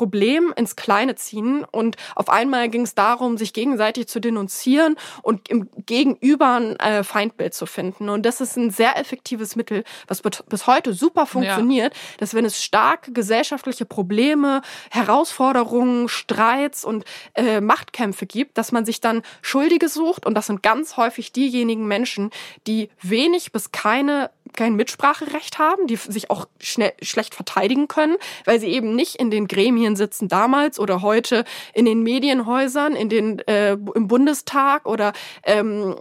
ins Kleine ziehen und auf einmal ging es darum, sich gegenseitig zu denunzieren und im Gegenüber ein äh, Feindbild zu finden. Und das ist ein sehr effektives Mittel, was bis heute super funktioniert, ja. dass wenn es starke gesellschaftliche Probleme, Herausforderungen, Streits und äh, Machtkämpfe gibt, dass man sich dann Schuldige sucht und das sind ganz häufig diejenigen Menschen, die wenig bis keine kein Mitspracherecht haben, die sich auch schnell, schlecht verteidigen können, weil sie eben nicht in den Gremien sitzen damals oder heute in den Medienhäusern, in den äh, im Bundestag oder oder ähm,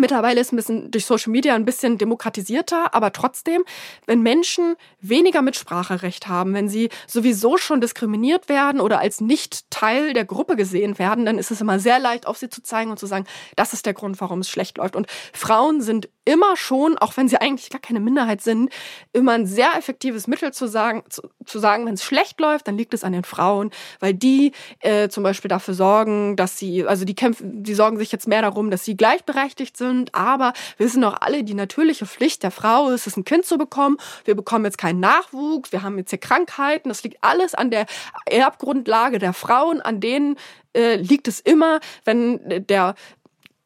Mittlerweile ist ein bisschen durch Social Media ein bisschen demokratisierter, aber trotzdem, wenn Menschen weniger Mitspracherecht haben, wenn sie sowieso schon diskriminiert werden oder als nicht Teil der Gruppe gesehen werden, dann ist es immer sehr leicht, auf sie zu zeigen und zu sagen, das ist der Grund, warum es schlecht läuft. Und Frauen sind immer schon, auch wenn sie eigentlich gar keine Minderheit sind, immer ein sehr effektives Mittel zu sagen, zu, zu sagen, wenn es schlecht läuft, dann liegt es an den Frauen, weil die äh, zum Beispiel dafür sorgen, dass sie, also die kämpfen, die sorgen sich jetzt mehr darum, dass sie gleichberechtigt sind sind, aber wir wissen doch alle, die natürliche Pflicht der Frau ist es, ein Kind zu bekommen. Wir bekommen jetzt keinen Nachwuchs, wir haben jetzt hier Krankheiten. Das liegt alles an der Erbgrundlage der Frauen, an denen äh, liegt es immer, wenn der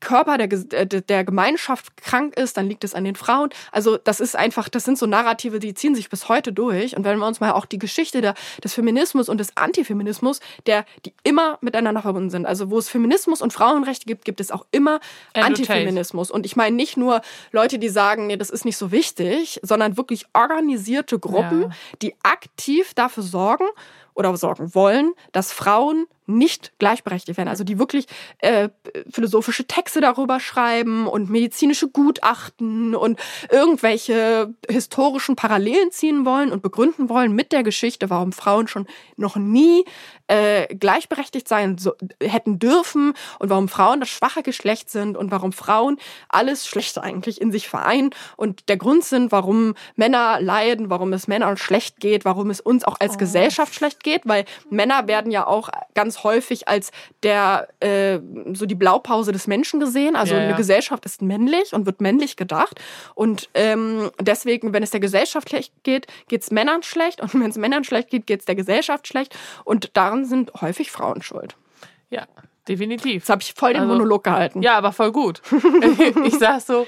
Körper der, der Gemeinschaft krank ist, dann liegt es an den Frauen. Also das ist einfach, das sind so Narrative, die ziehen sich bis heute durch. Und wenn wir uns mal auch die Geschichte der, des Feminismus und des Antifeminismus, der, die immer miteinander verbunden sind. Also wo es Feminismus und Frauenrechte gibt, gibt es auch immer Antifeminismus. Und ich meine nicht nur Leute, die sagen, nee, das ist nicht so wichtig, sondern wirklich organisierte Gruppen, ja. die aktiv dafür sorgen, oder sorgen wollen, dass Frauen nicht gleichberechtigt werden. Also die wirklich äh, philosophische Texte darüber schreiben und medizinische Gutachten und irgendwelche historischen Parallelen ziehen wollen und begründen wollen mit der Geschichte, warum Frauen schon noch nie äh, gleichberechtigt sein so, hätten dürfen und warum Frauen das schwache Geschlecht sind und warum Frauen alles Schlechte eigentlich in sich vereinen und der Grund sind, warum Männer leiden, warum es Männern schlecht geht, warum es uns auch als oh. Gesellschaft schlecht geht, weil Männer werden ja auch ganz häufig als der äh, so die Blaupause des Menschen gesehen. Also ja, ja. eine Gesellschaft ist männlich und wird männlich gedacht und ähm, deswegen, wenn es der Gesellschaft schlecht geht, geht es Männern schlecht und wenn es Männern schlecht geht, geht es der Gesellschaft schlecht und daran sind häufig Frauen schuld. Ja, definitiv. Jetzt habe ich voll den also, Monolog gehalten. Ja, aber voll gut. ich saß so.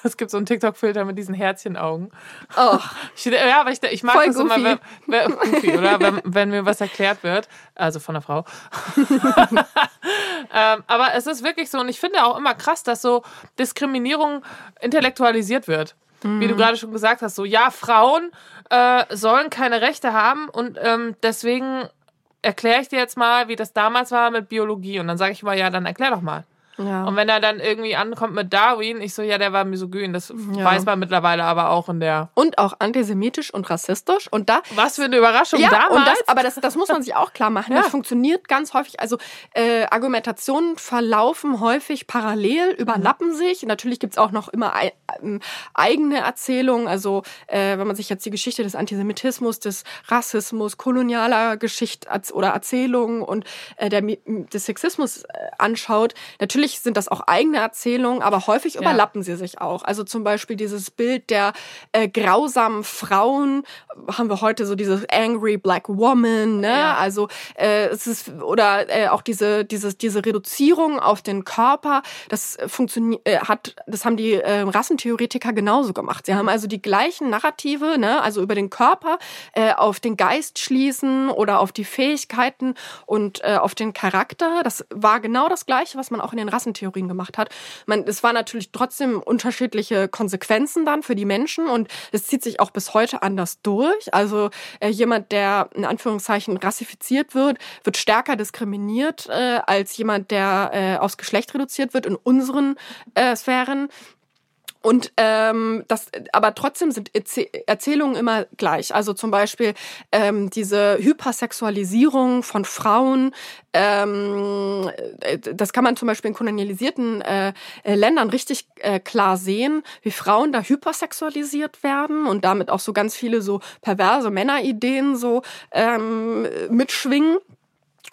Es gibt so einen TikTok-Filter mit diesen Herzchenaugen. Oh. Ich, ja, aber ich, ich mag Voll das goofy. immer, wenn, goofy, oder? Wenn, wenn, mir was erklärt wird. Also von der Frau. ähm, aber es ist wirklich so, und ich finde auch immer krass, dass so Diskriminierung intellektualisiert wird. Wie du mhm. gerade schon gesagt hast, so ja, Frauen äh, sollen keine Rechte haben und ähm, deswegen erkläre ich dir jetzt mal, wie das damals war mit Biologie. Und dann sage ich immer, ja, dann erklär doch mal. Ja. Und wenn er dann irgendwie ankommt mit Darwin, ich so, ja, der war misogyn. Das ja. weiß man mittlerweile aber auch in der. Und auch antisemitisch und rassistisch. Und da. Was für eine Überraschung ja, damals. Und das, aber das, das muss man sich auch klar machen. Ja. Das funktioniert ganz häufig. Also äh, Argumentationen verlaufen häufig parallel, überlappen mhm. sich. Natürlich gibt's auch noch immer ähm, eigene Erzählungen. Also äh, wenn man sich jetzt die Geschichte des Antisemitismus, des Rassismus, kolonialer Geschichte oder Erzählungen und äh, der, des Sexismus äh, anschaut, natürlich sind das auch eigene Erzählungen, aber häufig ja. überlappen sie sich auch. Also zum Beispiel dieses Bild der äh, grausamen Frauen, haben wir heute so dieses angry black woman, ne? Ja. Also äh, es ist oder äh, auch diese diese diese Reduzierung auf den Körper, das funktioniert äh, hat das haben die äh, Rassentheoretiker genauso gemacht. Sie haben also die gleichen Narrative, ne, also über den Körper äh, auf den Geist schließen oder auf die Fähigkeiten und äh, auf den Charakter. Das war genau das gleiche, was man auch in den Rassentheorien gemacht hat. Man es war natürlich trotzdem unterschiedliche Konsequenzen dann für die Menschen und es zieht sich auch bis heute anders durch. Also äh, jemand, der in Anführungszeichen rassifiziert wird, wird stärker diskriminiert äh, als jemand, der äh, aufs Geschlecht reduziert wird in unseren äh, Sphären. Und ähm, das, aber trotzdem sind Erzählungen immer gleich. Also zum Beispiel ähm, diese Hypersexualisierung von Frauen. Ähm, äh, das kann man zum Beispiel in kolonialisierten äh, Ländern richtig äh, klar sehen, wie Frauen da hypersexualisiert werden und damit auch so ganz viele so perverse Männerideen so ähm, mitschwingen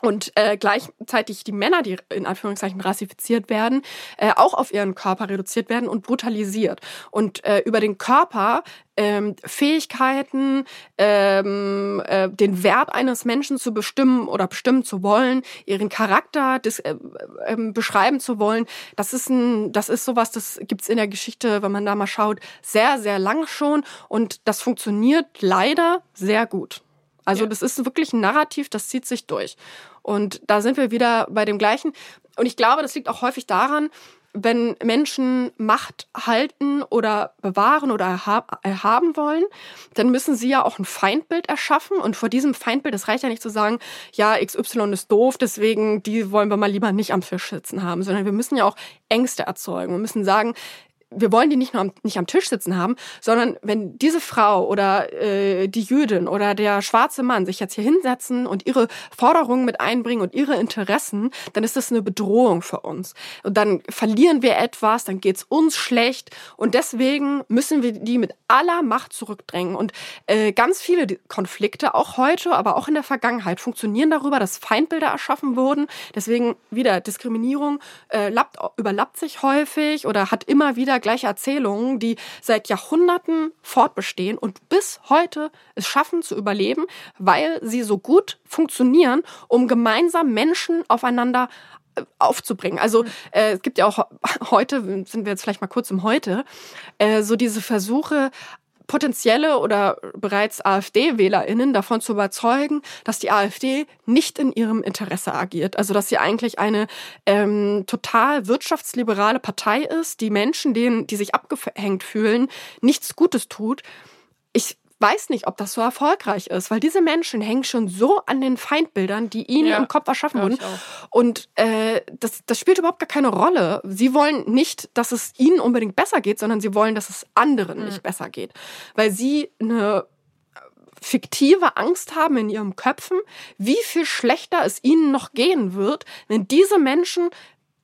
und äh, gleichzeitig die Männer, die in Anführungszeichen rassifiziert werden, äh, auch auf ihren Körper reduziert werden und brutalisiert. Und äh, über den Körper ähm, Fähigkeiten, ähm, äh, den Wert eines Menschen zu bestimmen oder bestimmen zu wollen, ihren Charakter des, äh, äh, beschreiben zu wollen, das ist ein, das ist sowas, das gibt's in der Geschichte, wenn man da mal schaut, sehr, sehr lang schon und das funktioniert leider sehr gut. Also ja. das ist wirklich ein Narrativ, das zieht sich durch. Und da sind wir wieder bei dem gleichen. Und ich glaube, das liegt auch häufig daran, wenn Menschen Macht halten oder bewahren oder erhaben wollen, dann müssen sie ja auch ein Feindbild erschaffen. Und vor diesem Feindbild, es reicht ja nicht zu sagen, ja, XY ist doof, deswegen die wollen wir mal lieber nicht am Fisch sitzen haben, sondern wir müssen ja auch Ängste erzeugen. Wir müssen sagen, wir wollen die nicht nur am, nicht am Tisch sitzen haben, sondern wenn diese Frau oder äh, die Jüdin oder der schwarze Mann sich jetzt hier hinsetzen und ihre Forderungen mit einbringen und ihre Interessen, dann ist das eine Bedrohung für uns. Und dann verlieren wir etwas, dann geht's uns schlecht und deswegen müssen wir die mit aller Macht zurückdrängen. Und äh, ganz viele Konflikte, auch heute, aber auch in der Vergangenheit, funktionieren darüber, dass Feindbilder erschaffen wurden. Deswegen wieder Diskriminierung äh, lappt, überlappt sich häufig oder hat immer wieder wieder gleiche Erzählungen, die seit Jahrhunderten fortbestehen und bis heute es schaffen zu überleben, weil sie so gut funktionieren, um gemeinsam Menschen aufeinander äh, aufzubringen. Also äh, es gibt ja auch heute, sind wir jetzt vielleicht mal kurz im Heute, äh, so diese Versuche, potenzielle oder bereits AfD-WählerInnen davon zu überzeugen, dass die AfD nicht in ihrem Interesse agiert. Also dass sie eigentlich eine ähm, total wirtschaftsliberale Partei ist, die Menschen, denen, die sich abgehängt fühlen, nichts Gutes tut. Ich weiß nicht, ob das so erfolgreich ist, weil diese Menschen hängen schon so an den Feindbildern, die ihnen ja, im Kopf erschaffen wurden. Und äh, das, das spielt überhaupt gar keine Rolle. Sie wollen nicht, dass es ihnen unbedingt besser geht, sondern sie wollen, dass es anderen mhm. nicht besser geht. Weil sie eine fiktive Angst haben in ihren Köpfen, wie viel schlechter es ihnen noch gehen wird, wenn diese Menschen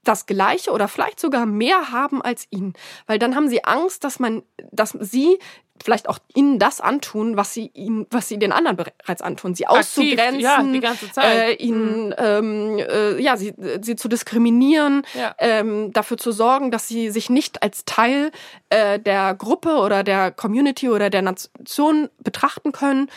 das Gleiche oder vielleicht sogar mehr haben als ihn. Weil dann haben sie Angst, dass man, dass sie vielleicht auch ihnen das antun, was sie ihnen, was sie den anderen bereits antun, sie auszugrenzen, ja. Äh, ihnen, mhm. ähm, äh, ja, sie, sie zu diskriminieren, ja. ähm, dafür zu sorgen, dass sie sich nicht als Teil äh, der Gruppe oder der Community oder der Nation betrachten können.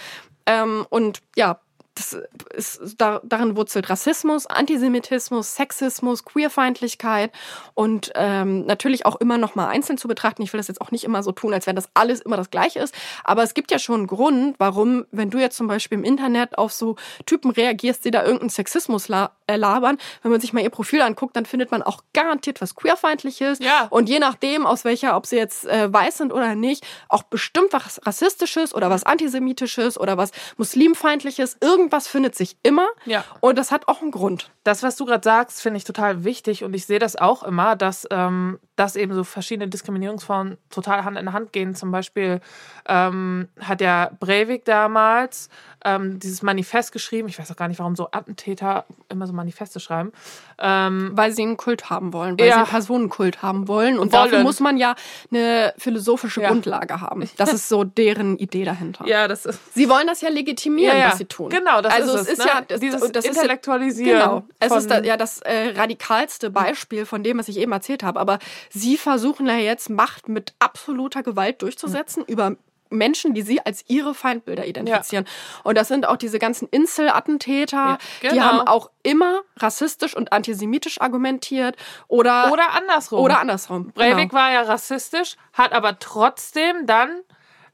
Ähm, und ja, das ist, da, darin wurzelt Rassismus, Antisemitismus, Sexismus, Queerfeindlichkeit und ähm, natürlich auch immer noch mal einzeln zu betrachten. Ich will das jetzt auch nicht immer so tun, als wenn das alles immer das Gleiche ist. Aber es gibt ja schon einen Grund, warum, wenn du jetzt zum Beispiel im Internet auf so Typen reagierst, die da irgendeinen Sexismus äh, labern. Wenn man sich mal ihr Profil anguckt, dann findet man auch garantiert was queerfeindliches. Ja. Und je nachdem, aus welcher, ob sie jetzt äh, weiß sind oder nicht, auch bestimmt was rassistisches oder was antisemitisches oder was muslimfeindliches. Irgendwas findet sich immer. Ja. Und das hat auch einen Grund. Das, was du gerade sagst, finde ich total wichtig und ich sehe das auch immer, dass, ähm, dass eben so verschiedene Diskriminierungsformen total Hand in Hand gehen. Zum Beispiel ähm, hat ja Breivik damals ähm, dieses Manifest geschrieben. Ich weiß auch gar nicht, warum so Attentäter immer so Manifeste schreiben. Ähm, Weil sie einen Kult haben wollen, weil Ja. sie einen Personenkult haben wollen. Und Wollen. dafür muss man ja eine philosophische Ja. Grundlage haben. Das ist so deren Idee dahinter. ja, das ist. Sie wollen das ja legitimieren, Ja, was sie tun. Genau, das also ist es ist ne? ja das, dieses das Intellektualisieren. Genau. Es ist da, ja das äh, radikalste Beispiel von dem, was ich eben erzählt habe. Aber sie versuchen ja jetzt Macht mit absoluter Gewalt durchzusetzen über Menschen, die sie als ihre Feindbilder identifizieren. Und das sind auch diese ganzen Insel-Attentäter, Ja, die genau. haben auch immer rassistisch und antisemitisch argumentiert oder, Oder andersrum. oder andersrum. Breivik genau. war ja rassistisch, hat aber trotzdem dann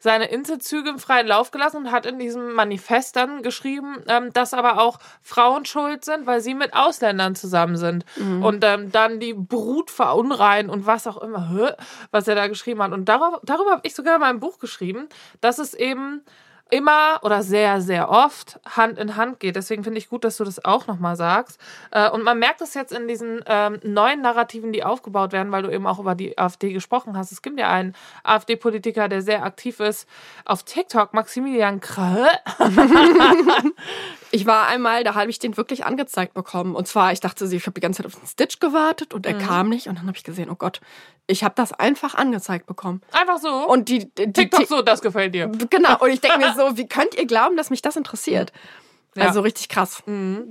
seine Inselzüge im freien Lauf gelassen und hat in diesem Manifest dann geschrieben, ähm, dass aber auch Frauen schuld sind, weil sie mit Ausländern zusammen sind. Mhm. Und ähm, dann die Brut verunreinen und was auch immer, was er da geschrieben hat. Und darauf, darüber habe ich sogar in meinem Buch geschrieben, dass es eben immer oder sehr, sehr oft Hand in Hand geht. Deswegen finde ich gut, dass du das auch nochmal sagst. Äh, Und man merkt es jetzt in diesen ähm, neuen Narrativen, die aufgebaut werden, weil du eben auch über die AfD gesprochen hast. Es gibt ja einen AfD-Politiker, der sehr aktiv ist auf TikTok, Maximilian Krall. Ich war einmal, da habe ich den wirklich angezeigt bekommen. Und zwar, ich dachte, ich habe die ganze Zeit auf den Stitch gewartet und er Mhm. kam nicht. Und dann habe ich gesehen, oh Gott, ich habe das einfach angezeigt bekommen. Einfach so. Und die, die TikTok so, das gefällt dir. Genau. Und ich denke mir so, wie könnt ihr glauben, dass mich das interessiert? Ja. Also richtig krass.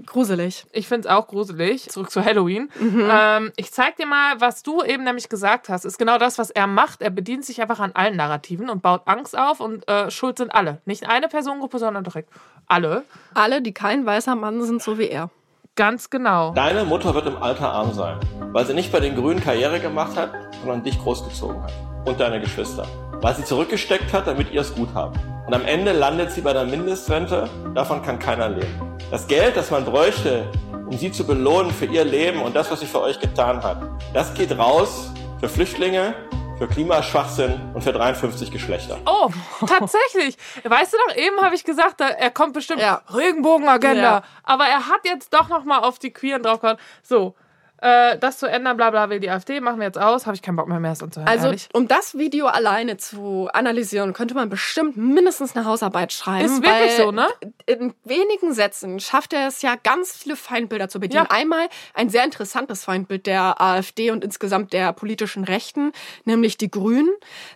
Gruselig. Ich finde es auch gruselig. Zurück zu Halloween. Mhm. Ähm, ich zeig dir mal, was du eben nämlich gesagt hast. Ist genau das, was er macht. Er bedient sich einfach an allen Narrativen und baut Angst auf und äh, schuld sind alle. Nicht eine Personengruppe, sondern direkt alle. Alle, die kein weißer Mann sind, so wie er. Ganz genau. Deine Mutter wird im Alter arm sein, weil sie nicht bei den Grünen Karriere gemacht hat, sondern dich großgezogen hat. Und deine Geschwister. Weil sie zurückgesteckt hat, damit ihr es gut habt. Und am Ende landet sie bei der Mindestrente, davon kann keiner leben. Das Geld, das man bräuchte, um sie zu belohnen für ihr Leben und das, was sie für euch getan hat, das geht raus für Flüchtlinge, für Klimaschwachsinn und für 53 Geschlechter. Oh, tatsächlich. Weißt du noch, eben habe ich gesagt, er kommt bestimmt Ja. Regenbogenagenda. Ja. Aber er hat jetzt doch noch mal auf die Queeren draufgehauen. So, äh, das zu ändern, bla bla, will die AfD, machen wir jetzt aus. Habe ich keinen Bock mehr, mehr es anzuhören, Also, ehrlich. um das Video alleine zu analysieren, könnte man bestimmt mindestens eine Hausarbeit schreiben. Ist wirklich so, ne? In wenigen Sätzen schafft er es ja, ganz viele Feindbilder zu bedienen. Ja. Einmal ein sehr interessantes Feindbild der AfD und insgesamt der politischen Rechten, nämlich die Grünen.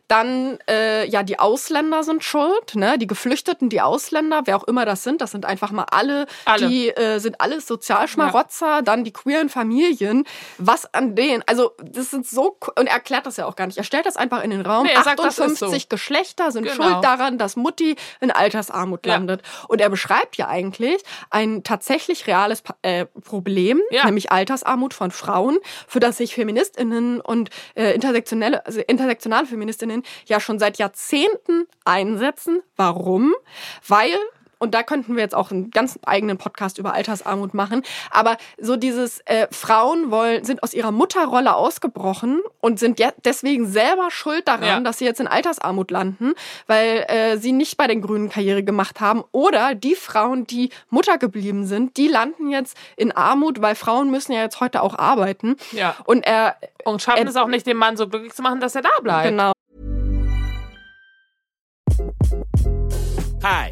Dann, äh, ja, die Ausländer sind schuld, ne? Die Geflüchteten, die Ausländer, wer auch immer das sind, das sind einfach mal alle, Alle. die äh, sind alles Sozialschmarotzer, dann die queeren Familien. Was an denen, also das sind so, und er erklärt das ja auch gar nicht. Er stellt das einfach in den Raum. Nee, er sagt, das ist 58 so. Geschlechter sind Genau. schuld daran, dass Mutti in Altersarmut Ja. landet. Und er beschreibt ja eigentlich ein tatsächlich reales äh, Problem, Ja. nämlich Altersarmut von Frauen, für das sich Feministinnen und äh, intersektionelle, also intersektionale Feministinnen ja schon seit Jahrzehnten einsetzen. Warum? Weil und da könnten wir jetzt auch einen ganz eigenen Podcast über Altersarmut machen. Aber so dieses äh, Frauen wollen sind aus ihrer Mutterrolle ausgebrochen und sind ja deswegen selber schuld daran, Ja. dass sie jetzt in Altersarmut landen, weil äh, sie nicht bei den Grünen Karriere gemacht haben. Oder die Frauen, die Mutter geblieben sind, die landen jetzt in Armut, weil Frauen müssen ja jetzt heute auch arbeiten. Ja. Und er Und schaffen er- es auch nicht, den Mann so glücklich zu machen, dass er da bleibt. genau Hi,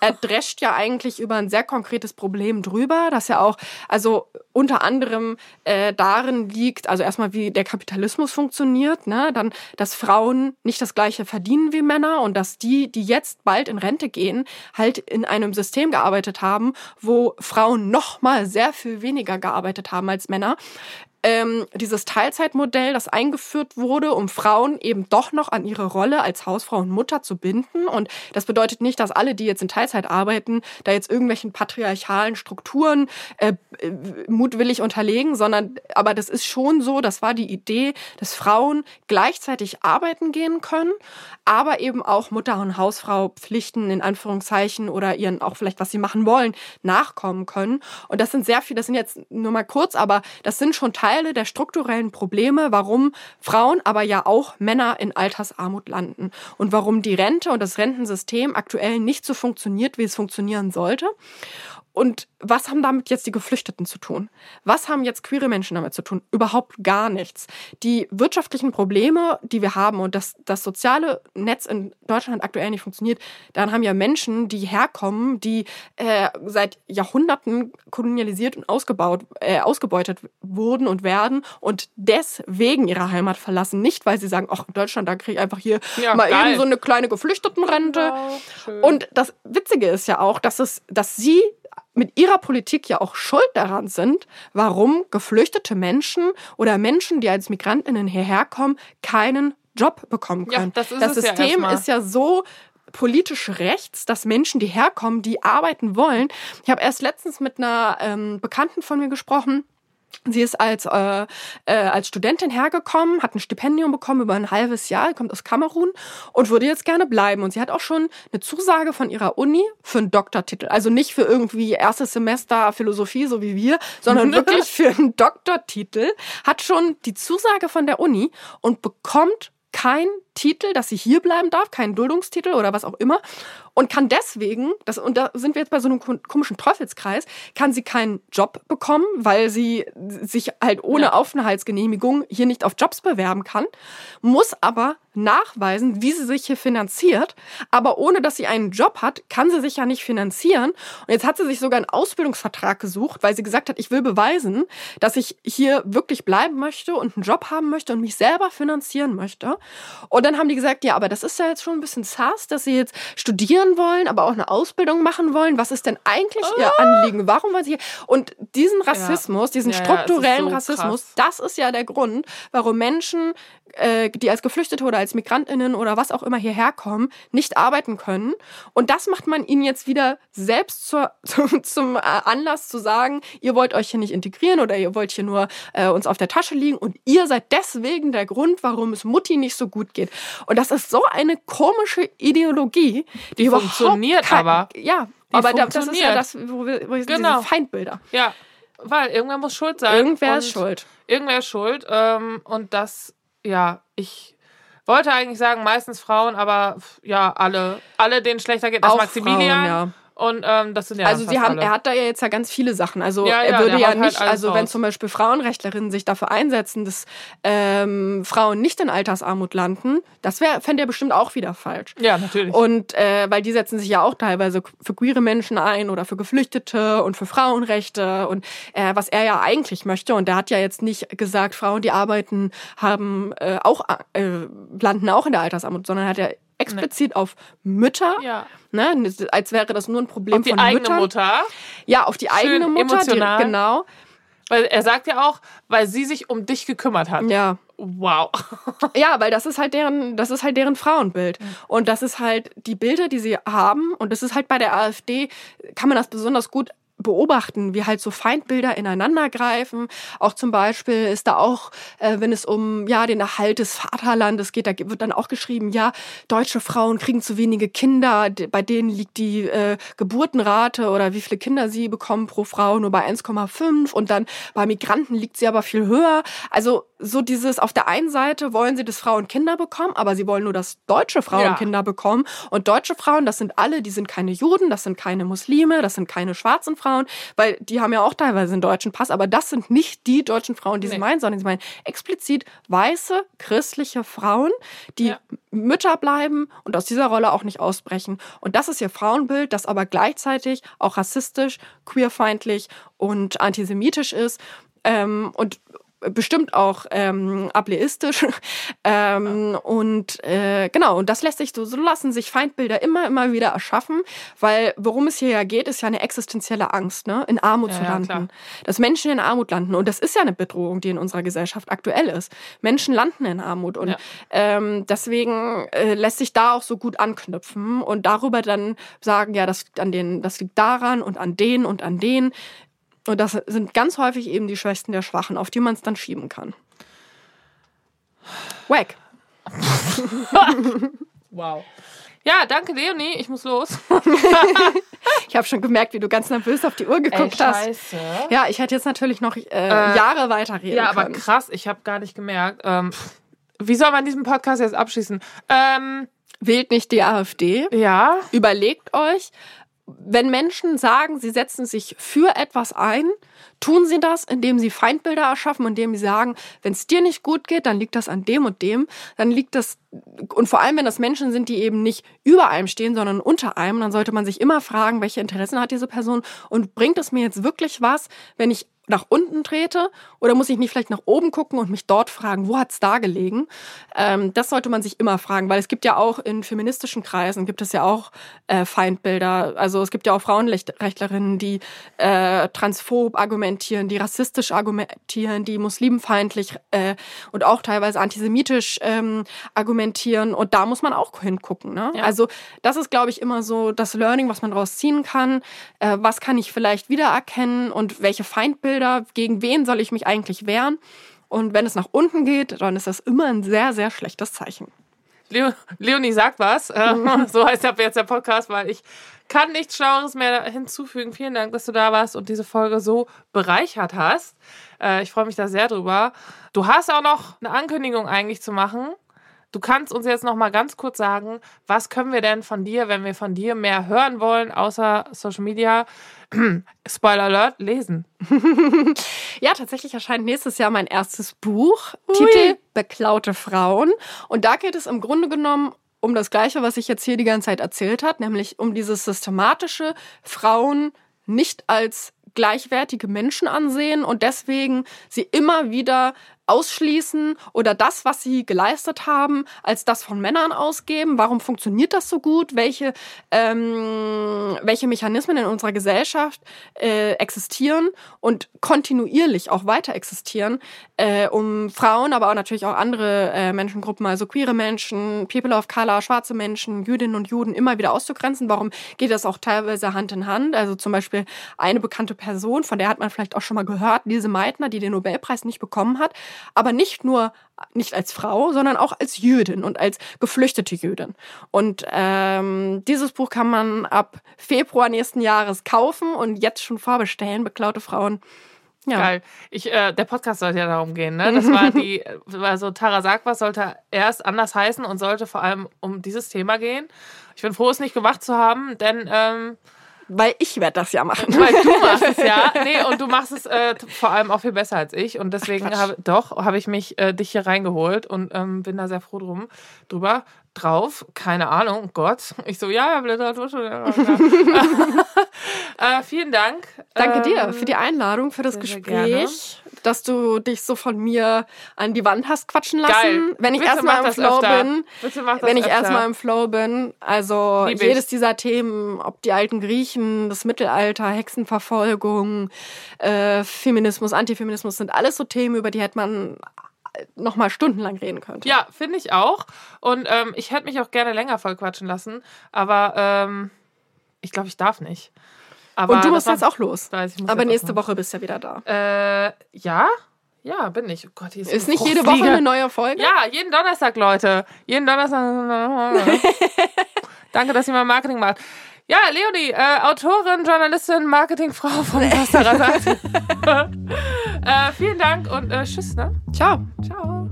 Er drescht ja eigentlich über ein sehr konkretes Problem drüber, das ja auch, also unter anderem äh, darin liegt, also erstmal wie der Kapitalismus funktioniert, ne, dann, dass Frauen nicht das gleiche verdienen wie Männer und dass die, die jetzt bald in Rente gehen, halt in einem System gearbeitet haben, wo Frauen noch mal sehr viel weniger gearbeitet haben als Männer ähm, dieses Teilzeitmodell, das eingeführt wurde, um Frauen eben doch noch an ihre Rolle als Hausfrau und Mutter zu binden. Und das bedeutet nicht, dass alle, die jetzt in Teilzeit arbeiten, da jetzt irgendwelchen patriarchalen Strukturen äh, äh mutwillig unterlegen, sondern aber das ist schon so, das war die Idee, dass Frauen gleichzeitig arbeiten gehen können, aber eben auch Mutter und Hausfrau Pflichten in Anführungszeichen oder ihren auch vielleicht, was sie machen wollen, nachkommen können. Und das sind sehr viele, das sind jetzt nur mal kurz, aber das sind schon Teil Teile der strukturellen Probleme, warum Frauen, aber ja auch Männer in Altersarmut landen und warum die Rente und das Rentensystem aktuell nicht so funktioniert, wie es funktionieren sollte. Und was haben damit jetzt die Geflüchteten zu tun? Was haben jetzt queere Menschen damit zu tun? Überhaupt gar nichts. Die wirtschaftlichen Probleme, die wir haben und dass das soziale Netz in Deutschland aktuell nicht funktioniert, dann haben ja Menschen, die herkommen, die äh, seit Jahrhunderten kolonialisiert und ausgebaut, äh, ausgebeutet wurden und werden und deswegen ihre Heimat verlassen. Nicht, weil sie sagen, ach, in Deutschland, da kriege ich einfach hier ja, mal geil. eben so eine kleine Geflüchtetenrente. Genau, und das Witzige ist ja auch, dass es, dass sie mit ihrer Politik ja auch schuld daran sind, warum geflüchtete Menschen oder Menschen, die als Migrantinnen hierher kommen, keinen Job bekommen können. Ja, das, das System ja ist ja so politisch rechts, dass Menschen, die herkommen, die arbeiten wollen. Ich habe erst letztens mit einer ähm, Bekannten von mir gesprochen, Sie ist als, äh, äh, als Studentin hergekommen, hat ein Stipendium bekommen über ein halbes Jahr, kommt aus Kamerun und würde jetzt gerne bleiben. Und sie hat auch schon eine Zusage von ihrer Uni für einen Doktortitel. Also nicht für irgendwie erstes Semester Philosophie, so wie wir, sondern wirklich für einen Doktortitel. Hat schon die Zusage von der Uni und bekommt kein Titel, dass sie hier bleiben darf, keinen Duldungstitel oder was auch immer und kann deswegen, das, und da sind wir jetzt bei so einem komischen Teufelskreis, kann sie keinen Job bekommen, weil sie sich halt ohne ja. Aufenthaltsgenehmigung hier nicht auf Jobs bewerben kann, muss aber nachweisen, wie sie sich hier finanziert, aber ohne dass sie einen Job hat, kann sie sich ja nicht finanzieren. Und jetzt hat sie sich sogar einen Ausbildungsvertrag gesucht, weil sie gesagt hat, ich will beweisen, dass ich hier wirklich bleiben möchte und einen Job haben möchte und mich selber finanzieren möchte. Und dann haben die gesagt, ja, aber das ist ja jetzt schon ein bisschen sass, dass sie jetzt studieren wollen, aber auch eine Ausbildung machen wollen. Was ist denn eigentlich oh. ihr ah. Anliegen? Warum wollen sie hier? Und diesen Rassismus, ja. diesen ja, strukturellen so Rassismus, krass. das ist ja der Grund, warum Menschen äh, die als Geflüchtete oder als Migrantinnen oder was auch immer hierher kommen, nicht arbeiten können. Und das macht man ihnen jetzt wieder selbst zur, zum, zum äh, Anlass zu sagen, ihr wollt euch hier nicht integrieren oder ihr wollt hier nur äh, uns auf der Tasche liegen und ihr seid deswegen der Grund, warum es Mutti nicht so gut geht. Und das ist so eine komische Ideologie, die, die überhaupt funktioniert kein, aber. Ja, die aber das ist ja das, wo wir, wo wir genau. diese Feindbilder. Ja, weil irgendwer muss schuld sein. Irgendwer ist schuld. Irgendwer ist schuld. Ähm, und das ja, ich wollte eigentlich sagen, meistens Frauen, aber ja, alle, alle denen schlechter geht als Maximilian. Frauen, ja. Und ähm, das sind ja Also sie haben, alle. er hat da ja jetzt ja ganz viele Sachen. Also ja, er würde ja halt nicht, halt also wenn zum Beispiel Frauenrechtlerinnen sich dafür einsetzen, dass ähm, Frauen nicht in Altersarmut landen, das wäre, fände er bestimmt auch wieder falsch. Ja, natürlich. Und äh, weil die setzen sich ja auch teilweise für queere Menschen ein oder für Geflüchtete und für Frauenrechte und äh, was er ja eigentlich möchte. Und der hat ja jetzt nicht gesagt, Frauen, die arbeiten, haben äh, auch äh, landen auch in der Altersarmut, sondern hat er explizit auf Mütter, ja. ne, als wäre das nur ein Problem auf die von eigene Müttern. Mutter. Ja, auf die Schön eigene Mutter, emotional. Die, genau. Weil er sagt ja auch, weil sie sich um dich gekümmert hat. Ja. Wow. ja, weil das ist halt deren, das ist halt deren Frauenbild. Und das ist halt die Bilder, die sie haben. Und das ist halt bei der AfD, kann man das besonders gut beobachten, wie halt so Feindbilder ineinander greifen. Auch zum Beispiel ist da auch, äh, wenn es um ja den Erhalt des Vaterlandes geht, da wird dann auch geschrieben, ja, deutsche Frauen kriegen zu wenige Kinder, bei denen liegt die äh, Geburtenrate oder wie viele Kinder sie bekommen pro Frau nur bei 1,5 und dann bei Migranten liegt sie aber viel höher. Also so dieses, auf der einen Seite wollen sie, dass Frauen Kinder bekommen, aber sie wollen nur, dass deutsche Frauen ja. Kinder bekommen. Und deutsche Frauen, das sind alle, die sind keine Juden, das sind keine Muslime, das sind keine schwarzen Frauen, Frauen, weil die haben ja auch teilweise einen deutschen Pass, aber das sind nicht die deutschen Frauen, die sie Nee. meinen, sondern sie meinen explizit weiße, christliche Frauen, die Ja. Mütter bleiben und aus dieser Rolle auch nicht ausbrechen. Und das ist ihr Frauenbild, das aber gleichzeitig auch rassistisch, queerfeindlich und antisemitisch ist. Ähm, und bestimmt auch ähm, ableistisch. ähm, und äh, genau, und das lässt sich so, so lassen sich Feindbilder immer, immer wieder erschaffen, weil worum es hier ja geht, ist ja eine existenzielle Angst, ne? in Armut Ja, zu ja, landen. klar. Dass Menschen in Armut landen. Und das ist ja eine Bedrohung, die in unserer Gesellschaft aktuell ist. Menschen landen in Armut. Und Ja. ähm, deswegen äh, lässt sich da auch so gut anknüpfen und darüber dann sagen, ja, das, liegt an den, das liegt daran und an den und an den. Und das sind ganz häufig eben die Schwächsten der Schwachen, auf die man es dann schieben kann. Wack. Wow. Ja, danke, Leonie. Ich muss los. Ich habe schon gemerkt, wie du ganz nervös auf die Uhr geguckt hast. scheiße. Ja, ich hätte jetzt natürlich noch äh, Jahre weiterreden Ja, aber können. krass, ich habe gar nicht gemerkt. Ähm, wie soll man diesen Podcast jetzt abschließen? Ähm, Wählt nicht die AfD. ja, Überlegt euch, wenn Menschen sagen, sie setzen sich für etwas ein, tun sie das, indem sie Feindbilder erschaffen, indem sie sagen, wenn es dir nicht gut geht, dann liegt das an dem und dem, dann liegt das, und vor allem, wenn das Menschen sind, die eben nicht über einem stehen, sondern unter einem, dann sollte man sich immer fragen, welche Interessen hat diese Person? Und bringt es mir jetzt wirklich was, wenn ich nach unten trete oder muss ich nicht vielleicht nach oben gucken und mich dort fragen, wo hat's da gelegen? Ähm, das sollte man sich immer fragen, weil es gibt ja auch in feministischen Kreisen gibt es ja auch äh, Feindbilder. Also es gibt ja auch Frauenrechtlerinnen, die äh, transphob argumentieren, die rassistisch argumentieren, die muslimfeindlich äh, und auch teilweise antisemitisch ähm, argumentieren. Und da muss man auch hingucken. Ne? Ja. Also das ist, glaube ich, immer so das Learning, was man daraus ziehen kann. Äh, was kann ich vielleicht wiedererkennen und welche Feindbilder, gegen wen soll ich mich eigentlich wehren? Und wenn es nach unten geht, dann ist das immer ein sehr, sehr schlechtes Zeichen. Leo, Leonie sagt was. Äh, so heißt ab jetzt der Podcast, weil ich kann nichts Schlaueres mehr hinzufügen. Vielen Dank, dass du da warst und diese Folge so bereichert hast. Äh, ich freue mich da sehr drüber. Du hast auch noch eine Ankündigung eigentlich zu machen. Du kannst uns jetzt noch mal ganz kurz sagen, was können wir denn von dir, wenn wir von dir mehr hören wollen, außer Social Media, Spoiler Alert, lesen. Ja, tatsächlich erscheint nächstes Jahr mein erstes Buch. Titel Beklaute Frauen. Und da geht es im Grunde genommen um das Gleiche, was ich jetzt hier die ganze Zeit erzählt hat, nämlich um dieses systematische Frauen nicht als gleichwertige Menschen ansehen und deswegen sie immer wieder ausschließen oder das, was sie geleistet haben, als das von Männern ausgeben. Warum funktioniert das so gut? Welche, ähm, welche Mechanismen in unserer Gesellschaft äh, existieren und kontinuierlich auch weiter existieren, äh, um Frauen, aber auch natürlich auch andere äh, Menschengruppen, also queere Menschen, People of Color, schwarze Menschen, Jüdinnen und Juden immer wieder auszugrenzen. Warum geht das auch teilweise Hand in Hand? Also zum Beispiel eine bekannte Person, von der hat man vielleicht auch schon mal gehört, Lise Meitner, die den Nobelpreis nicht bekommen hat, aber nicht nur nicht als Frau, sondern auch als Jüdin und als geflüchtete Jüdin. Und ähm, dieses Buch kann man ab Februar nächsten Jahres kaufen und jetzt schon vorbestellen. Beklaute Frauen. Ja. Geil. Ich, äh, der Podcast sollte ja darum gehen, ne? Das war die, also Tara sagt was, sollte erst anders heißen und sollte vor allem um dieses Thema gehen. Ich bin froh, es nicht gemacht zu haben, denn ähm, Weil ich werde das ja machen. weil du machst es ja, nee, und du machst es äh, vor allem auch viel besser als ich und deswegen Quatsch. habe doch habe ich mich äh, dich hier reingeholt und ähm, bin da sehr froh drum drüber drauf. Keine Ahnung, Gott. Ich so ja, ja, Literatur schon. Ja, ja. äh, vielen Dank. Danke dir Ähm, für die Einladung, für das sehr, sehr Gespräch, dass du dich so von mir an die Wand hast quatschen lassen. Geil. Wenn ich erstmal im Flow öfter. bin, wenn ich erstmal im Flow bin, also Lieb ich. jedes dieser Themen, ob die alten Griechen, das Mittelalter, Hexenverfolgung, äh, Feminismus, Antifeminismus, sind alles so Themen, über die hätte man noch mal stundenlang reden können. Ja, finde ich auch. Und ähm, ich hätte mich auch gerne länger voll quatschen lassen, aber ähm, ich glaube, ich darf nicht. Aber Und du musst jetzt auch los. Weiß, Aber nächste Woche bist du ja wieder da. Äh, ja? Ja, bin ich. Oh Gott, hier ist, Ist nicht jede Woche eine neue Folge? Ja, jeden Donnerstag, Leute. Jeden Donnerstag. Danke, dass ihr mal Marketing macht. Ja, Leonie, äh, Autorin, Journalistin, Marketingfrau von Seite. Äh, vielen Dank und äh, tschüss, ne? Ciao. Ciao.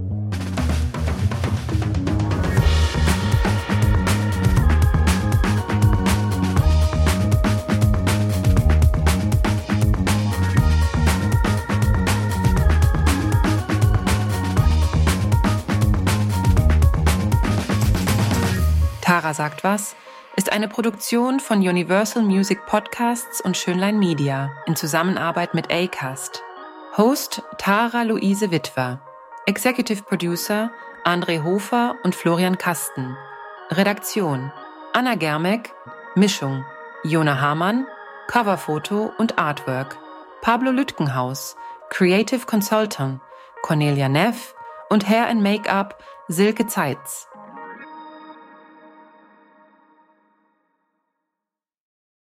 Tara sagt was ist eine Produktion von Universal Music Podcasts und Schönlein Media in Zusammenarbeit mit Acast. Host Tara Luise Witwer. Executive Producer André Hofer und Florian Kasten. Redaktion Anna Germeck. Mischung Jona Hamann. Coverfoto und Artwork Pablo Lütgenhaus. Creative Consultant Cornelia Neff und Hair and Make-up Silke Zeitz.